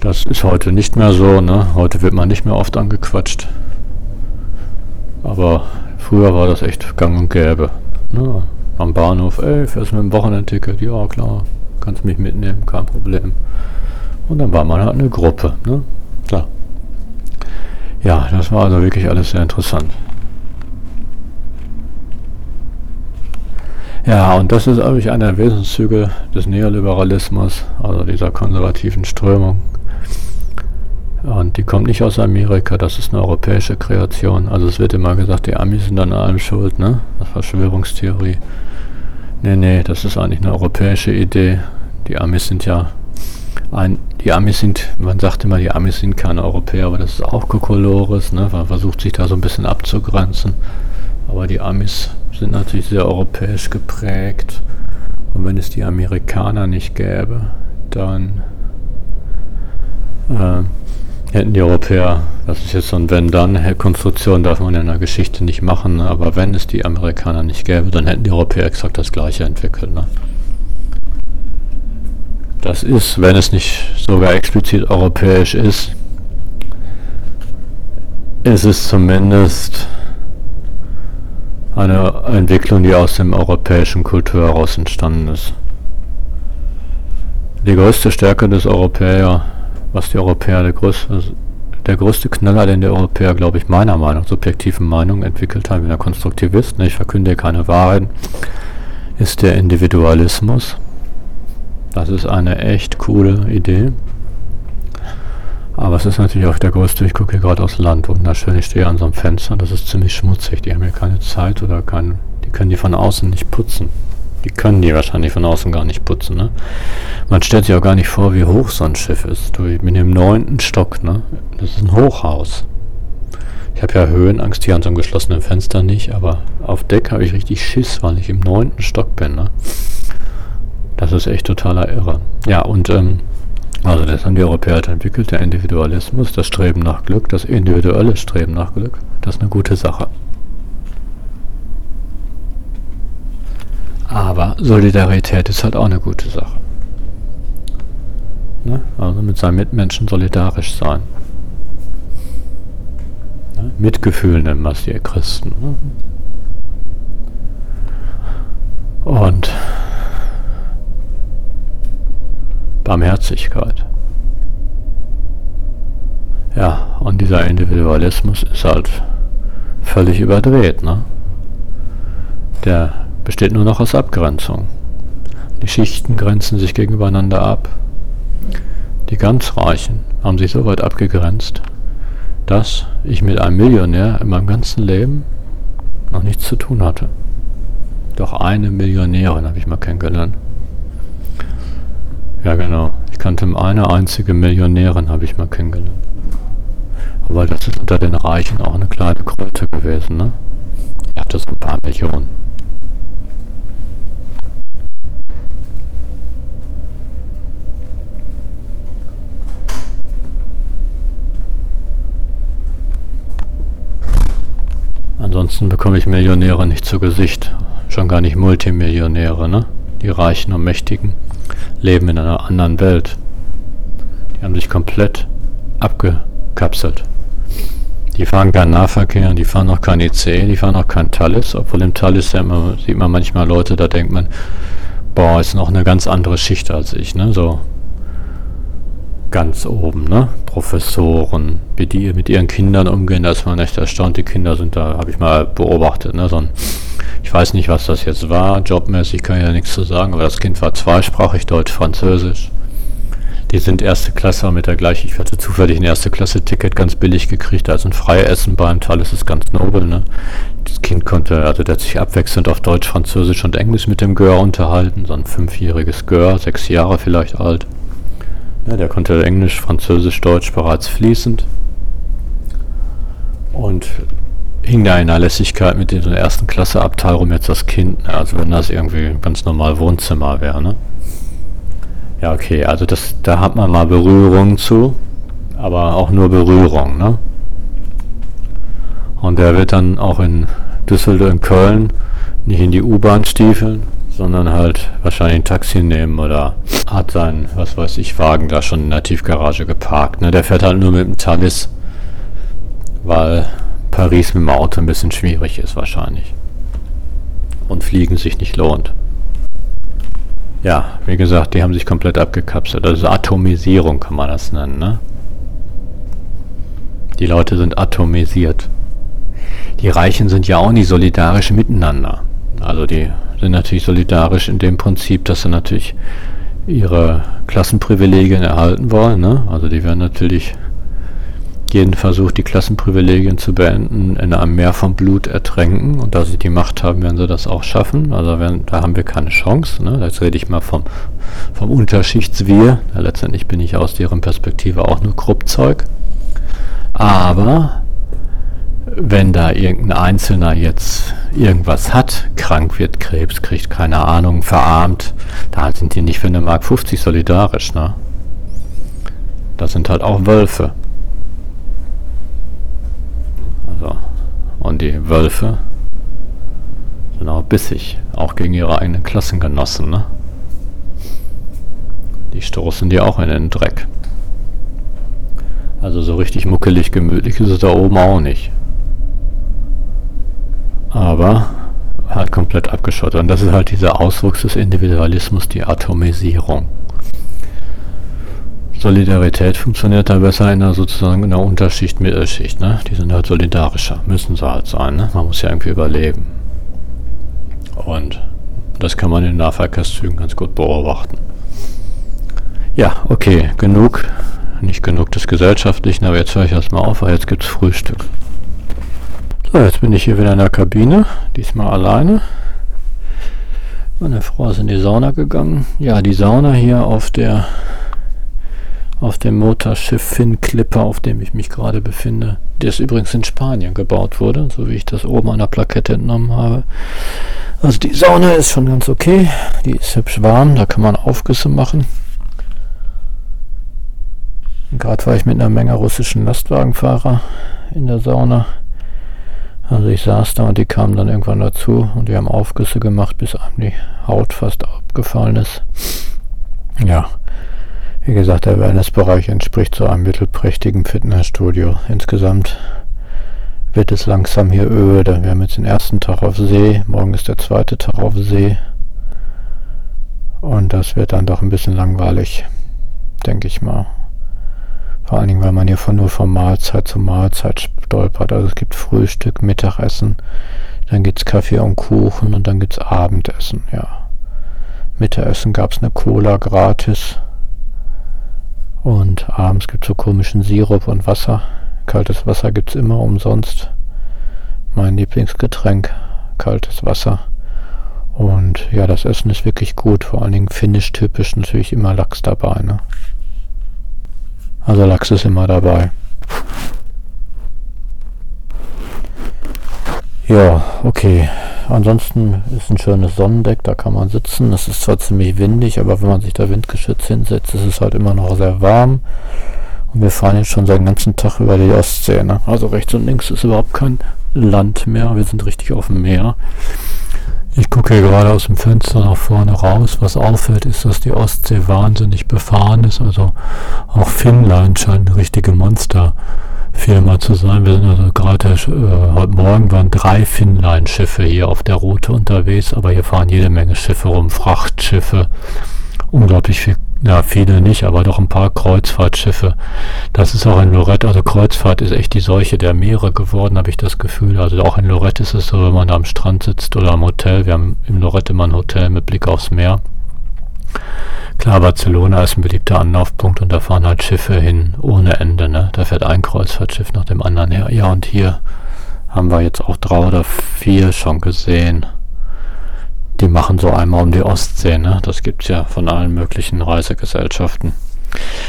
Das ist heute nicht mehr so, ne? Heute wird man nicht mehr oft angequatscht. Aber früher war das echt gang und gäbe. Ne? Am Bahnhof, ey, fährst du mit dem Wochenendticket? Ja, klar, kannst mich mitnehmen, kein Problem. Und dann war man halt eine Gruppe. Ne? Klar. Ja, das war also wirklich alles sehr interessant. Ja, und das ist eigentlich einer der Wesenszüge des Neoliberalismus, also dieser konservativen Strömung. Und die kommt nicht aus Amerika, das ist eine europäische Kreation. Also es wird immer gesagt, die Amis sind an allem schuld, ne? Das Verschwörungstheorie. Nee, nee, das ist eigentlich eine europäische Idee. Die Amis sind ja ein, die Amis sind, man sagt immer, die Amis sind keine Europäer, aber das ist auch Kokolores, ne? man versucht sich da so ein bisschen abzugrenzen. Aber die Amis sind natürlich sehr europäisch geprägt. Und wenn es die Amerikaner nicht gäbe, dann äh, hätten die Europäer, das ist jetzt so ein Wenn-Dann-Konstruktion, darf man in der Geschichte nicht machen, aber wenn es die Amerikaner nicht gäbe, dann hätten die Europäer exakt das gleiche entwickelt. Ne? Das ist, wenn es nicht sogar explizit europäisch ist, ist es zumindest eine Entwicklung, die aus dem europäischen Kultur heraus entstanden ist. Die größte Stärke des Europäer, was die Europäer, der größte, der größte Knaller, den die Europäer, glaube ich, meiner Meinung, subjektiven Meinung entwickelt haben, wie der Konstruktivist, ne, ich verkünde keine Wahrheit, ist der Individualismus. Das ist eine echt coole Idee. Aber es ist natürlich auch der größte. Ich gucke hier gerade aus Land, wunderschön. Ich stehe an so einem Fenster. Das ist ziemlich schmutzig. Die haben hier keine Zeit oder kein, die können die von außen nicht putzen. Die können die wahrscheinlich von außen gar nicht putzen, ne? Man stellt sich auch gar nicht vor, wie hoch so ein Schiff ist. Du, ich bin im neunten Stock, ne? Das ist ein Hochhaus. Ich habe ja Höhenangst hier an so einem geschlossenen Fenster nicht, aber auf Deck habe ich richtig Schiss, weil ich im neunten Stock bin, ne? Das ist echt totaler Irre. Ja, und ähm, also das haben die Europäer entwickelt, der Individualismus, das Streben nach Glück, das individuelle Streben nach Glück. Das ist eine gute Sache. Aber Solidarität ist halt auch eine gute Sache. Ne? Also mit seinen Mitmenschen solidarisch sein. Ne? Mitgefühl nennen wir es die Christen. Ne? Und Barmherzigkeit. Ja, und dieser Individualismus ist halt völlig überdreht, ne? Der besteht nur noch aus Abgrenzung. Die Schichten grenzen sich gegeneinander ab. Die ganz Reichen haben sich so weit abgegrenzt, dass ich mit einem Millionär in meinem ganzen Leben noch nichts zu tun hatte. Doch eine Millionärin habe ich mal kennengelernt. Ja genau, ich kannte eine einzige Millionärin, habe ich mal kennengelernt. Aber das ist unter den Reichen auch eine kleine Kröte gewesen, ne? Ich hatte so ein paar Millionen. Ansonsten bekomme ich Millionäre nicht zu Gesicht. Schon gar nicht Multimillionäre, ne? Die Reichen und Mächtigen leben in einer anderen Welt. Die haben sich komplett abgekapselt. Die fahren keinen Nahverkehr, die fahren auch kein IC, die fahren auch kein Talis, obwohl im Talis ja immer, sieht man manchmal Leute, da denkt man, boah, ist noch eine ganz andere Schicht als ich, ne? So ganz oben, ne? Professoren, wie die mit ihren Kindern umgehen, da ist man echt erstaunt. Die Kinder sind da, habe ich mal beobachtet, ne? So ein, ich weiß nicht, was das jetzt war, jobmäßig kann ich ja nichts zu sagen, aber das Kind war zweisprachig, Deutsch, Französisch. Die sind erste Klasse mit der gleichen, ich hatte zufällig ein erste Klasse Ticket ganz billig gekriegt, also ein Freiessen beim Teil, das ist ganz nobel, ne? Das Kind konnte, also der hat sich abwechselnd auf Deutsch, Französisch und Englisch mit dem Gör unterhalten, so ein fünfjähriges Gör, sechs Jahre vielleicht alt. Ja, der konnte Englisch, Französisch, Deutsch bereits fließend und hing da in der Lässigkeit mit in der ersten Klasse Abteil rum jetzt das Kind, also wenn das irgendwie ganz normal Wohnzimmer wäre, ne? Ja, okay, also das, da hat man mal Berührung zu, aber auch nur Berührung, ne? Und der wird dann auch in Düsseldorf, in Köln nicht in die U-Bahn stiefeln, sondern halt wahrscheinlich ein Taxi nehmen oder hat seinen, was weiß ich, Wagen da schon in der Tiefgarage geparkt. Ne? Der fährt halt nur mit dem Talis, weil Paris mit dem Auto ein bisschen schwierig ist wahrscheinlich. Und Fliegen sich nicht lohnt. Ja, wie gesagt, die haben sich komplett abgekapselt. Also Atomisierung kann man das nennen, ne? Die Leute sind atomisiert. Die Reichen sind ja auch nicht solidarisch miteinander. Also die sind natürlich solidarisch in dem Prinzip, dass sie natürlich ihre Klassenprivilegien erhalten wollen. Ne? Also die werden natürlich jeden Versuch, die Klassenprivilegien zu beenden, in einem Meer von Blut ertränken. Und da sie die Macht haben, werden sie das auch schaffen. Also werden, da haben wir keine Chance. Ne? Jetzt rede ich mal vom, vom Unterschichtswir. Ja, letztendlich bin ich aus deren Perspektive auch nur Kruppzeug. Aber wenn da irgendein Einzelner jetzt irgendwas hat, krank wird, Krebs kriegt, keine Ahnung, verarmt, da sind die nicht für eine Mark 50 solidarisch, ne? Das sind halt auch Wölfe. Also, und die Wölfe sind auch bissig, auch gegen ihre eigenen Klassengenossen, ne? Die stoßen die auch in den Dreck. Also so richtig muckelig gemütlich ist es da oben auch nicht aber halt komplett abgeschottet. Und das ist halt dieser Auswuchs des Individualismus, die Atomisierung. Solidarität funktioniert da besser in der sozusagen in der Unterschicht, Mittelschicht, ne? Die sind halt solidarischer, müssen sie halt sein, ne? Man muss ja irgendwie überleben. Und das kann man in Nahverkehrszügen ganz gut beobachten. Ja, okay, genug. Nicht genug des Gesellschaftlichen, aber jetzt höre ich erstmal auf, weil jetzt gibt's Frühstück. So, jetzt bin ich hier wieder in der Kabine, diesmal alleine. Meine Frau ist in die Sauna gegangen. Ja, die Sauna hier auf der auf dem Motorschiff Finn Clipper, auf dem ich mich gerade befinde, das übrigens in Spanien gebaut wurde, so wie ich das oben an der Plakette entnommen habe. Also die Sauna ist schon ganz okay, die ist hübsch warm, da kann man Aufgüsse machen. Gerade war ich mit einer Menge russischen Lastwagenfahrer in der Sauna. Also ich saß da und die kamen dann irgendwann dazu und die haben Aufgüsse gemacht, bis einem die Haut fast abgefallen ist. Ja, wie gesagt, der Wellnessbereich entspricht so einem mittelprächtigen Fitnessstudio. Insgesamt wird es langsam hier öde. Wir haben jetzt den ersten Tag auf See, morgen ist der zweite Tag auf See. Und das wird dann doch ein bisschen langweilig, denke ich mal. Vor allen Dingen, weil man hier von nur von Mahlzeit zu Mahlzeit stolpert. Also es gibt Frühstück, Mittagessen, dann gibt es Kaffee und Kuchen und dann gibt es Abendessen, ja. Mittagessen gab es eine Cola gratis. Und abends gibt es so komischen Sirup und Wasser. Kaltes Wasser gibt es immer umsonst. Mein Lieblingsgetränk, kaltes Wasser. Und ja, das Essen ist wirklich gut. Vor allen Dingen finnisch typisch natürlich immer Lachs dabei. Ne? Also Lachs ist immer dabei. Ja, okay. Ansonsten ist ein schönes Sonnendeck, da kann man sitzen. Es ist zwar ziemlich windig, aber wenn man sich da windgeschützt hinsetzt, ist es halt immer noch sehr warm. Und wir fahren jetzt schon den ganzen Tag über die Ostsee. Ne? Also rechts und links ist überhaupt kein Land mehr. Wir sind richtig auf dem Meer. Ich gucke hier gerade aus dem Fenster nach vorne raus. Was auffällt, ist, dass die Ostsee wahnsinnig befahren ist. Also auch Finnland scheint eine richtige Monsterfirma zu sein. Wir sind also gerade äh, heute Morgen waren drei Finnline-Schiffe hier auf der Route unterwegs, aber hier fahren jede Menge Schiffe rum, Frachtschiffe, unglaublich viel ja, viele nicht, aber doch ein paar Kreuzfahrtschiffe. Das ist auch in Lorette, also Kreuzfahrt ist echt die Seuche der Meere geworden, habe ich das Gefühl. Also auch in Lorette ist es so, wenn man da am Strand sitzt oder am Hotel. Wir haben im Lorette immer ein Hotel mit Blick aufs Meer. Klar, Barcelona ist ein beliebter Anlaufpunkt und da fahren halt Schiffe hin ohne Ende. Ne? Da fährt ein Kreuzfahrtschiff nach dem anderen her. Ja, und hier haben wir jetzt auch drei oder vier schon gesehen. Die machen so einmal um die Ostsee, ne? Das gibt's ja von allen möglichen Reisegesellschaften.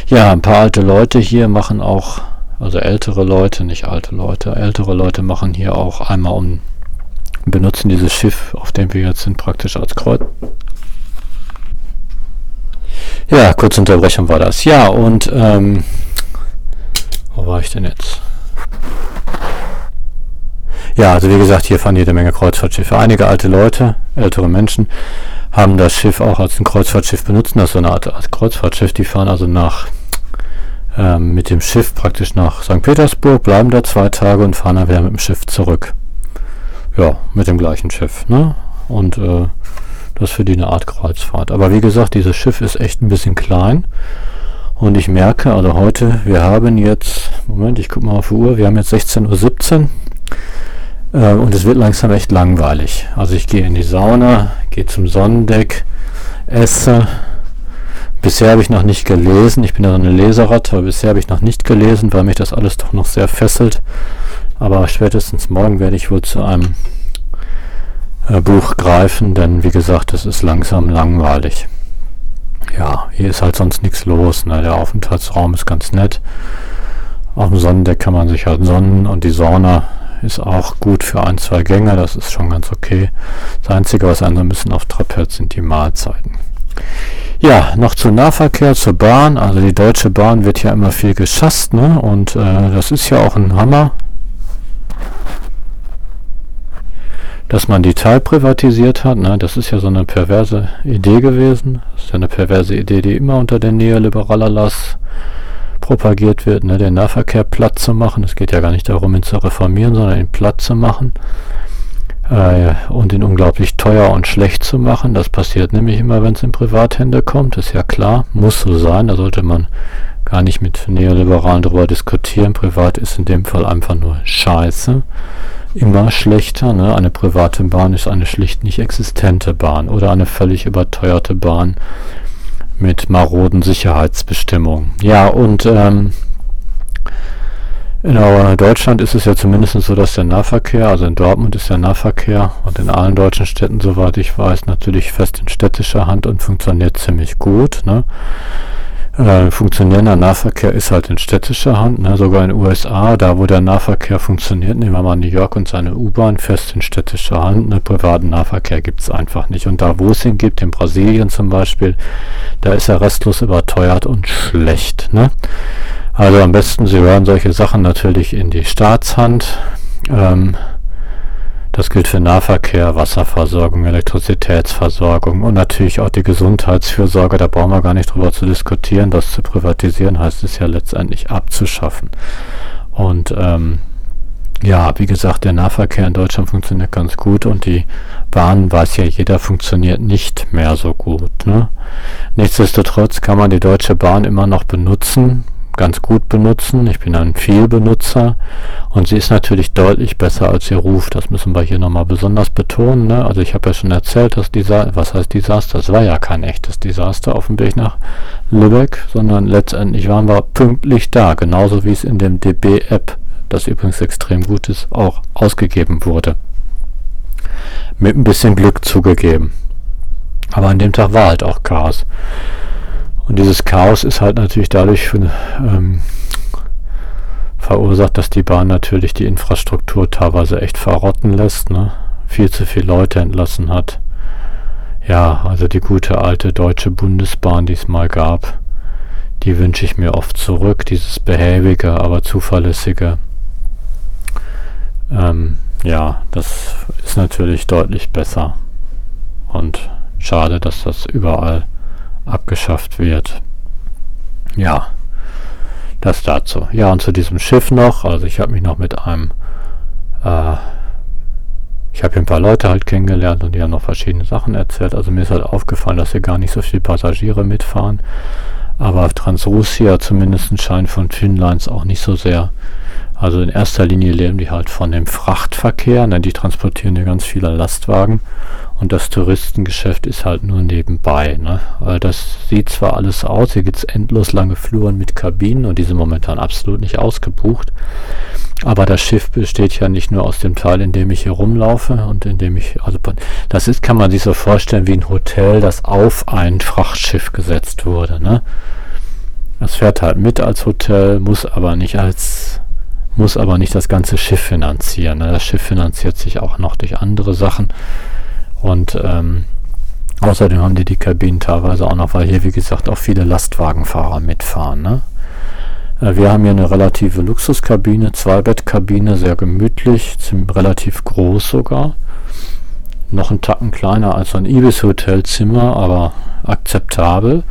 Ja, ein paar alte Leute hier machen auch, also ältere Leute, nicht alte Leute, ältere Leute machen hier auch einmal um, benutzen dieses Schiff, auf dem wir jetzt sind, praktisch als Kreuz. Ja, kurze Unterbrechung war das. Ja, und ähm, wo war ich denn jetzt? Ja, also wie gesagt, hier fahren jede Menge Kreuzfahrtschiffe. Einige alte Leute, ältere Menschen, haben das Schiff auch als ein Kreuzfahrtschiff benutzt. Das ist so eine Art, Art Kreuzfahrtschiff. Die fahren also nach ähm, mit dem Schiff praktisch nach St. Petersburg, bleiben da zwei Tage und fahren dann wieder mit dem Schiff zurück. Ja, mit dem gleichen Schiff. Ne? Und äh, das ist für die eine Art Kreuzfahrt. Aber wie gesagt, dieses Schiff ist echt ein bisschen klein. Und ich merke, also heute, wir haben jetzt, Moment, ich gucke mal auf die Uhr, wir haben jetzt 16.17 Uhr. Äh, und es wird langsam echt langweilig. Also ich gehe in die Sauna, gehe zum Sonnendeck, esse. Bisher habe ich noch nicht gelesen. Ich bin ja so eine Leseratte, aber bisher habe ich noch nicht gelesen, weil mich das alles doch noch sehr fesselt. Aber spätestens morgen werde ich wohl zu einem äh, Buch greifen, denn wie gesagt, es ist langsam langweilig. Ja, hier ist halt sonst nichts los. Ne? Der Aufenthaltsraum ist ganz nett. Auf dem Sonnendeck kann man sich halt sonnen und die Sauna ist auch gut für ein, zwei Gänge, das ist schon ganz okay. Das Einzige, was einen ein bisschen auf Trab hält, sind die Mahlzeiten. Ja, noch zum Nahverkehr, zur Bahn. Also die Deutsche Bahn wird ja immer viel geschasst, ne? Und äh, das ist ja auch ein Hammer, dass man die teilprivatisiert hat. Ne? Das ist ja so eine perverse Idee gewesen. Das ist ja eine perverse Idee, die immer unter der neoliberaler Lass propagiert wird, ne, den Nahverkehr platt zu machen. Es geht ja gar nicht darum, ihn zu reformieren, sondern ihn platt zu machen äh, und ihn unglaublich teuer und schlecht zu machen. Das passiert nämlich immer, wenn es in Privathände kommt. Ist ja klar, muss so sein. Da sollte man gar nicht mit Neoliberalen darüber diskutieren. Privat ist in dem Fall einfach nur Scheiße. Immer schlechter. Ne? Eine private Bahn ist eine schlicht nicht existente Bahn oder eine völlig überteuerte Bahn mit maroden Sicherheitsbestimmungen. Ja, und ähm, In Deutschland ist es ja zumindest so, dass der Nahverkehr, also in Dortmund ist der Nahverkehr und in allen deutschen Städten, soweit ich weiß, natürlich fest in städtischer Hand und funktioniert ziemlich gut. Ne? Äh, funktionierender Nahverkehr ist halt in städtischer Hand, ne? sogar in den USA, da wo der Nahverkehr funktioniert, nehmen wir mal New York und seine U-Bahn fest in städtischer Hand, ne? privaten Nahverkehr gibt es einfach nicht. Und da wo es ihn gibt, in Brasilien zum Beispiel, da ist er restlos überteuert und schlecht. Ne? Also am besten, Sie hören solche Sachen natürlich in die Staatshand. Ähm, das gilt für Nahverkehr, Wasserversorgung, Elektrizitätsversorgung und natürlich auch die Gesundheitsfürsorge. Da brauchen wir gar nicht drüber zu diskutieren. Das zu privatisieren heißt es ja letztendlich abzuschaffen. Und ähm, ja, wie gesagt, der Nahverkehr in Deutschland funktioniert ganz gut und die Bahn, weiß ja jeder, funktioniert nicht mehr so gut. Ne? Nichtsdestotrotz kann man die Deutsche Bahn immer noch benutzen, ganz gut benutzen. Ich bin ein Vielbenutzer und sie ist natürlich deutlich besser als ihr Ruf. Das müssen wir hier nochmal besonders betonen. Ne? Also ich habe ja schon erzählt, dass dieser, was heißt Desaster? Das war ja kein echtes Desaster auf dem Weg nach Lübeck, sondern letztendlich waren wir pünktlich da, genauso wie es in dem DB-App, das übrigens extrem gut ist, auch ausgegeben wurde. Mit ein bisschen Glück zugegeben. Aber an dem Tag war halt auch Chaos. Und dieses Chaos ist halt natürlich dadurch ähm, verursacht, dass die Bahn natürlich die Infrastruktur teilweise echt verrotten lässt, ne? viel zu viele Leute entlassen hat. Ja, also die gute alte deutsche Bundesbahn, die es mal gab, die wünsche ich mir oft zurück, dieses behäbige, aber zuverlässige. Ähm, ja, das ist natürlich deutlich besser. Und schade, dass das überall abgeschafft wird. Ja, das dazu. Ja, und zu diesem Schiff noch. Also ich habe mich noch mit einem, äh, ich habe hier ein paar Leute halt kennengelernt und die haben noch verschiedene Sachen erzählt. Also mir ist halt aufgefallen, dass hier gar nicht so viele Passagiere mitfahren. Aber Transrussia zumindest scheint von Finnlines auch nicht so sehr. Also in erster Linie leben die halt von dem Frachtverkehr, denn die transportieren ja ganz viele Lastwagen und das Touristengeschäft ist halt nur nebenbei. Ne? Weil das sieht zwar alles aus, hier gibt es endlos lange Fluren mit Kabinen und die sind momentan absolut nicht ausgebucht. Aber das Schiff besteht ja nicht nur aus dem Teil, in dem ich hier rumlaufe und in dem ich, also das ist, kann man sich so vorstellen wie ein Hotel, das auf ein Frachtschiff gesetzt wurde. Ne? Das fährt halt mit als Hotel, muss aber nicht als muss aber nicht das ganze Schiff finanzieren. Ne? Das Schiff finanziert sich auch noch durch andere Sachen. Und ähm, außerdem haben die die Kabinen teilweise auch noch, weil hier wie gesagt auch viele Lastwagenfahrer mitfahren. Ne? Äh, wir haben hier eine relative Luxuskabine, Zweibettkabine, sehr gemütlich, relativ groß sogar. Noch ein Tacken kleiner als ein Ibis-Hotelzimmer, aber akzeptabel.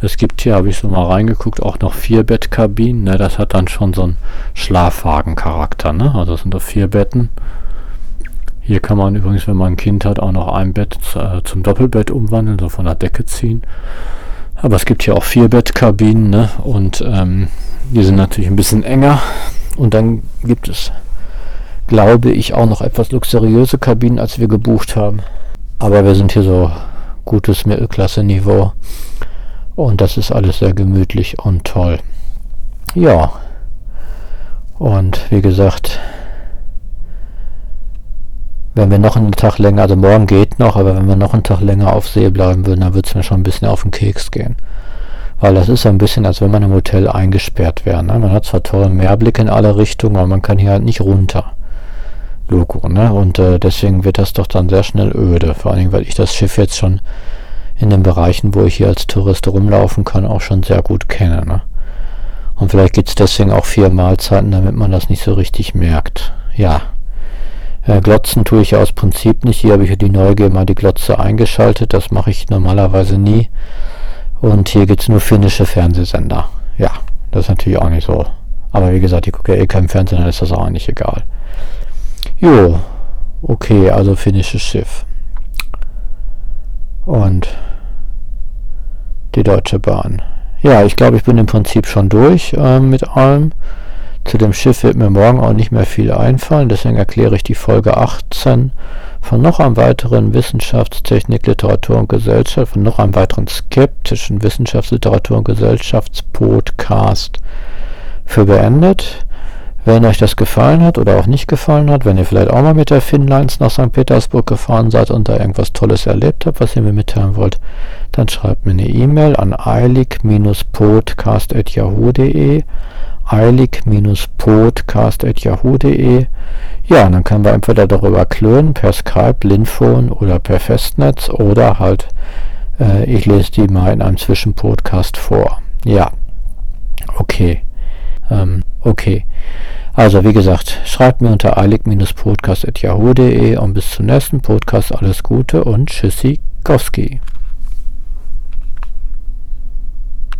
Es gibt hier, habe ich so mal reingeguckt, auch noch vier Bettkabinen. Ne? Das hat dann schon so einen Schlafwagencharakter. Ne? Also sind doch vier Betten. Hier kann man übrigens, wenn man ein Kind hat, auch noch ein Bett äh, zum Doppelbett umwandeln, so von der Decke ziehen. Aber es gibt hier auch vier Bettkabinen ne? und ähm, die sind natürlich ein bisschen enger. Und dann gibt es, glaube ich, auch noch etwas luxuriöse Kabinen, als wir gebucht haben. Aber wir sind hier so gutes Mittelklasse-Niveau. Und das ist alles sehr gemütlich und toll. Ja. Und wie gesagt, wenn wir noch einen Tag länger, also morgen geht noch, aber wenn wir noch einen Tag länger auf See bleiben würden, dann würde es mir schon ein bisschen auf den Keks gehen. Weil das ist ein bisschen, als wenn man im Hotel eingesperrt wäre. Ne? Man hat zwar tolle Mehrblick in alle Richtungen, aber man kann hier halt nicht runter. Logo, ne? Und äh, deswegen wird das doch dann sehr schnell öde. Vor allen Dingen, weil ich das Schiff jetzt schon in den Bereichen, wo ich hier als Tourist rumlaufen kann, auch schon sehr gut kenne. Ne? Und vielleicht gibt es deswegen auch vier Mahlzeiten, damit man das nicht so richtig merkt. Ja, äh, Glotzen tue ich ja aus Prinzip nicht. Hier habe ich die Neugier mal die Glotze eingeschaltet. Das mache ich normalerweise nie. Und hier gibt es nur finnische Fernsehsender. Ja, das ist natürlich auch nicht so. Aber wie gesagt, ich gucke ja eh keinen Fernsehen, dann ist das auch nicht egal. Jo, okay, also finnisches Schiff. Und die Deutsche Bahn. Ja, ich glaube, ich bin im Prinzip schon durch äh, mit allem. Zu dem Schiff wird mir morgen auch nicht mehr viel einfallen, deswegen erkläre ich die Folge 18 von noch einem weiteren Wissenschaftstechnik, Literatur und Gesellschaft, von noch einem weiteren skeptischen Wissenschaftsliteratur und Gesellschaftspodcast für beendet. Wenn euch das gefallen hat oder auch nicht gefallen hat, wenn ihr vielleicht auch mal mit der Finnlines nach St. Petersburg gefahren seid und da irgendwas Tolles erlebt habt, was ihr mir mitteilen wollt, dann schreibt mir eine E-Mail an eilig-podcast.yahoo.de eilig-podcast.yahoo.de Ja, und dann können wir entweder darüber klönen, per Skype, Linphone oder per Festnetz oder halt, äh, ich lese die mal in einem Zwischenpodcast vor. Ja, okay. Ähm, okay. Also wie gesagt, schreibt mir unter eilig-podcast.yahoo.de und bis zum nächsten Podcast alles Gute und Tschüssikowski.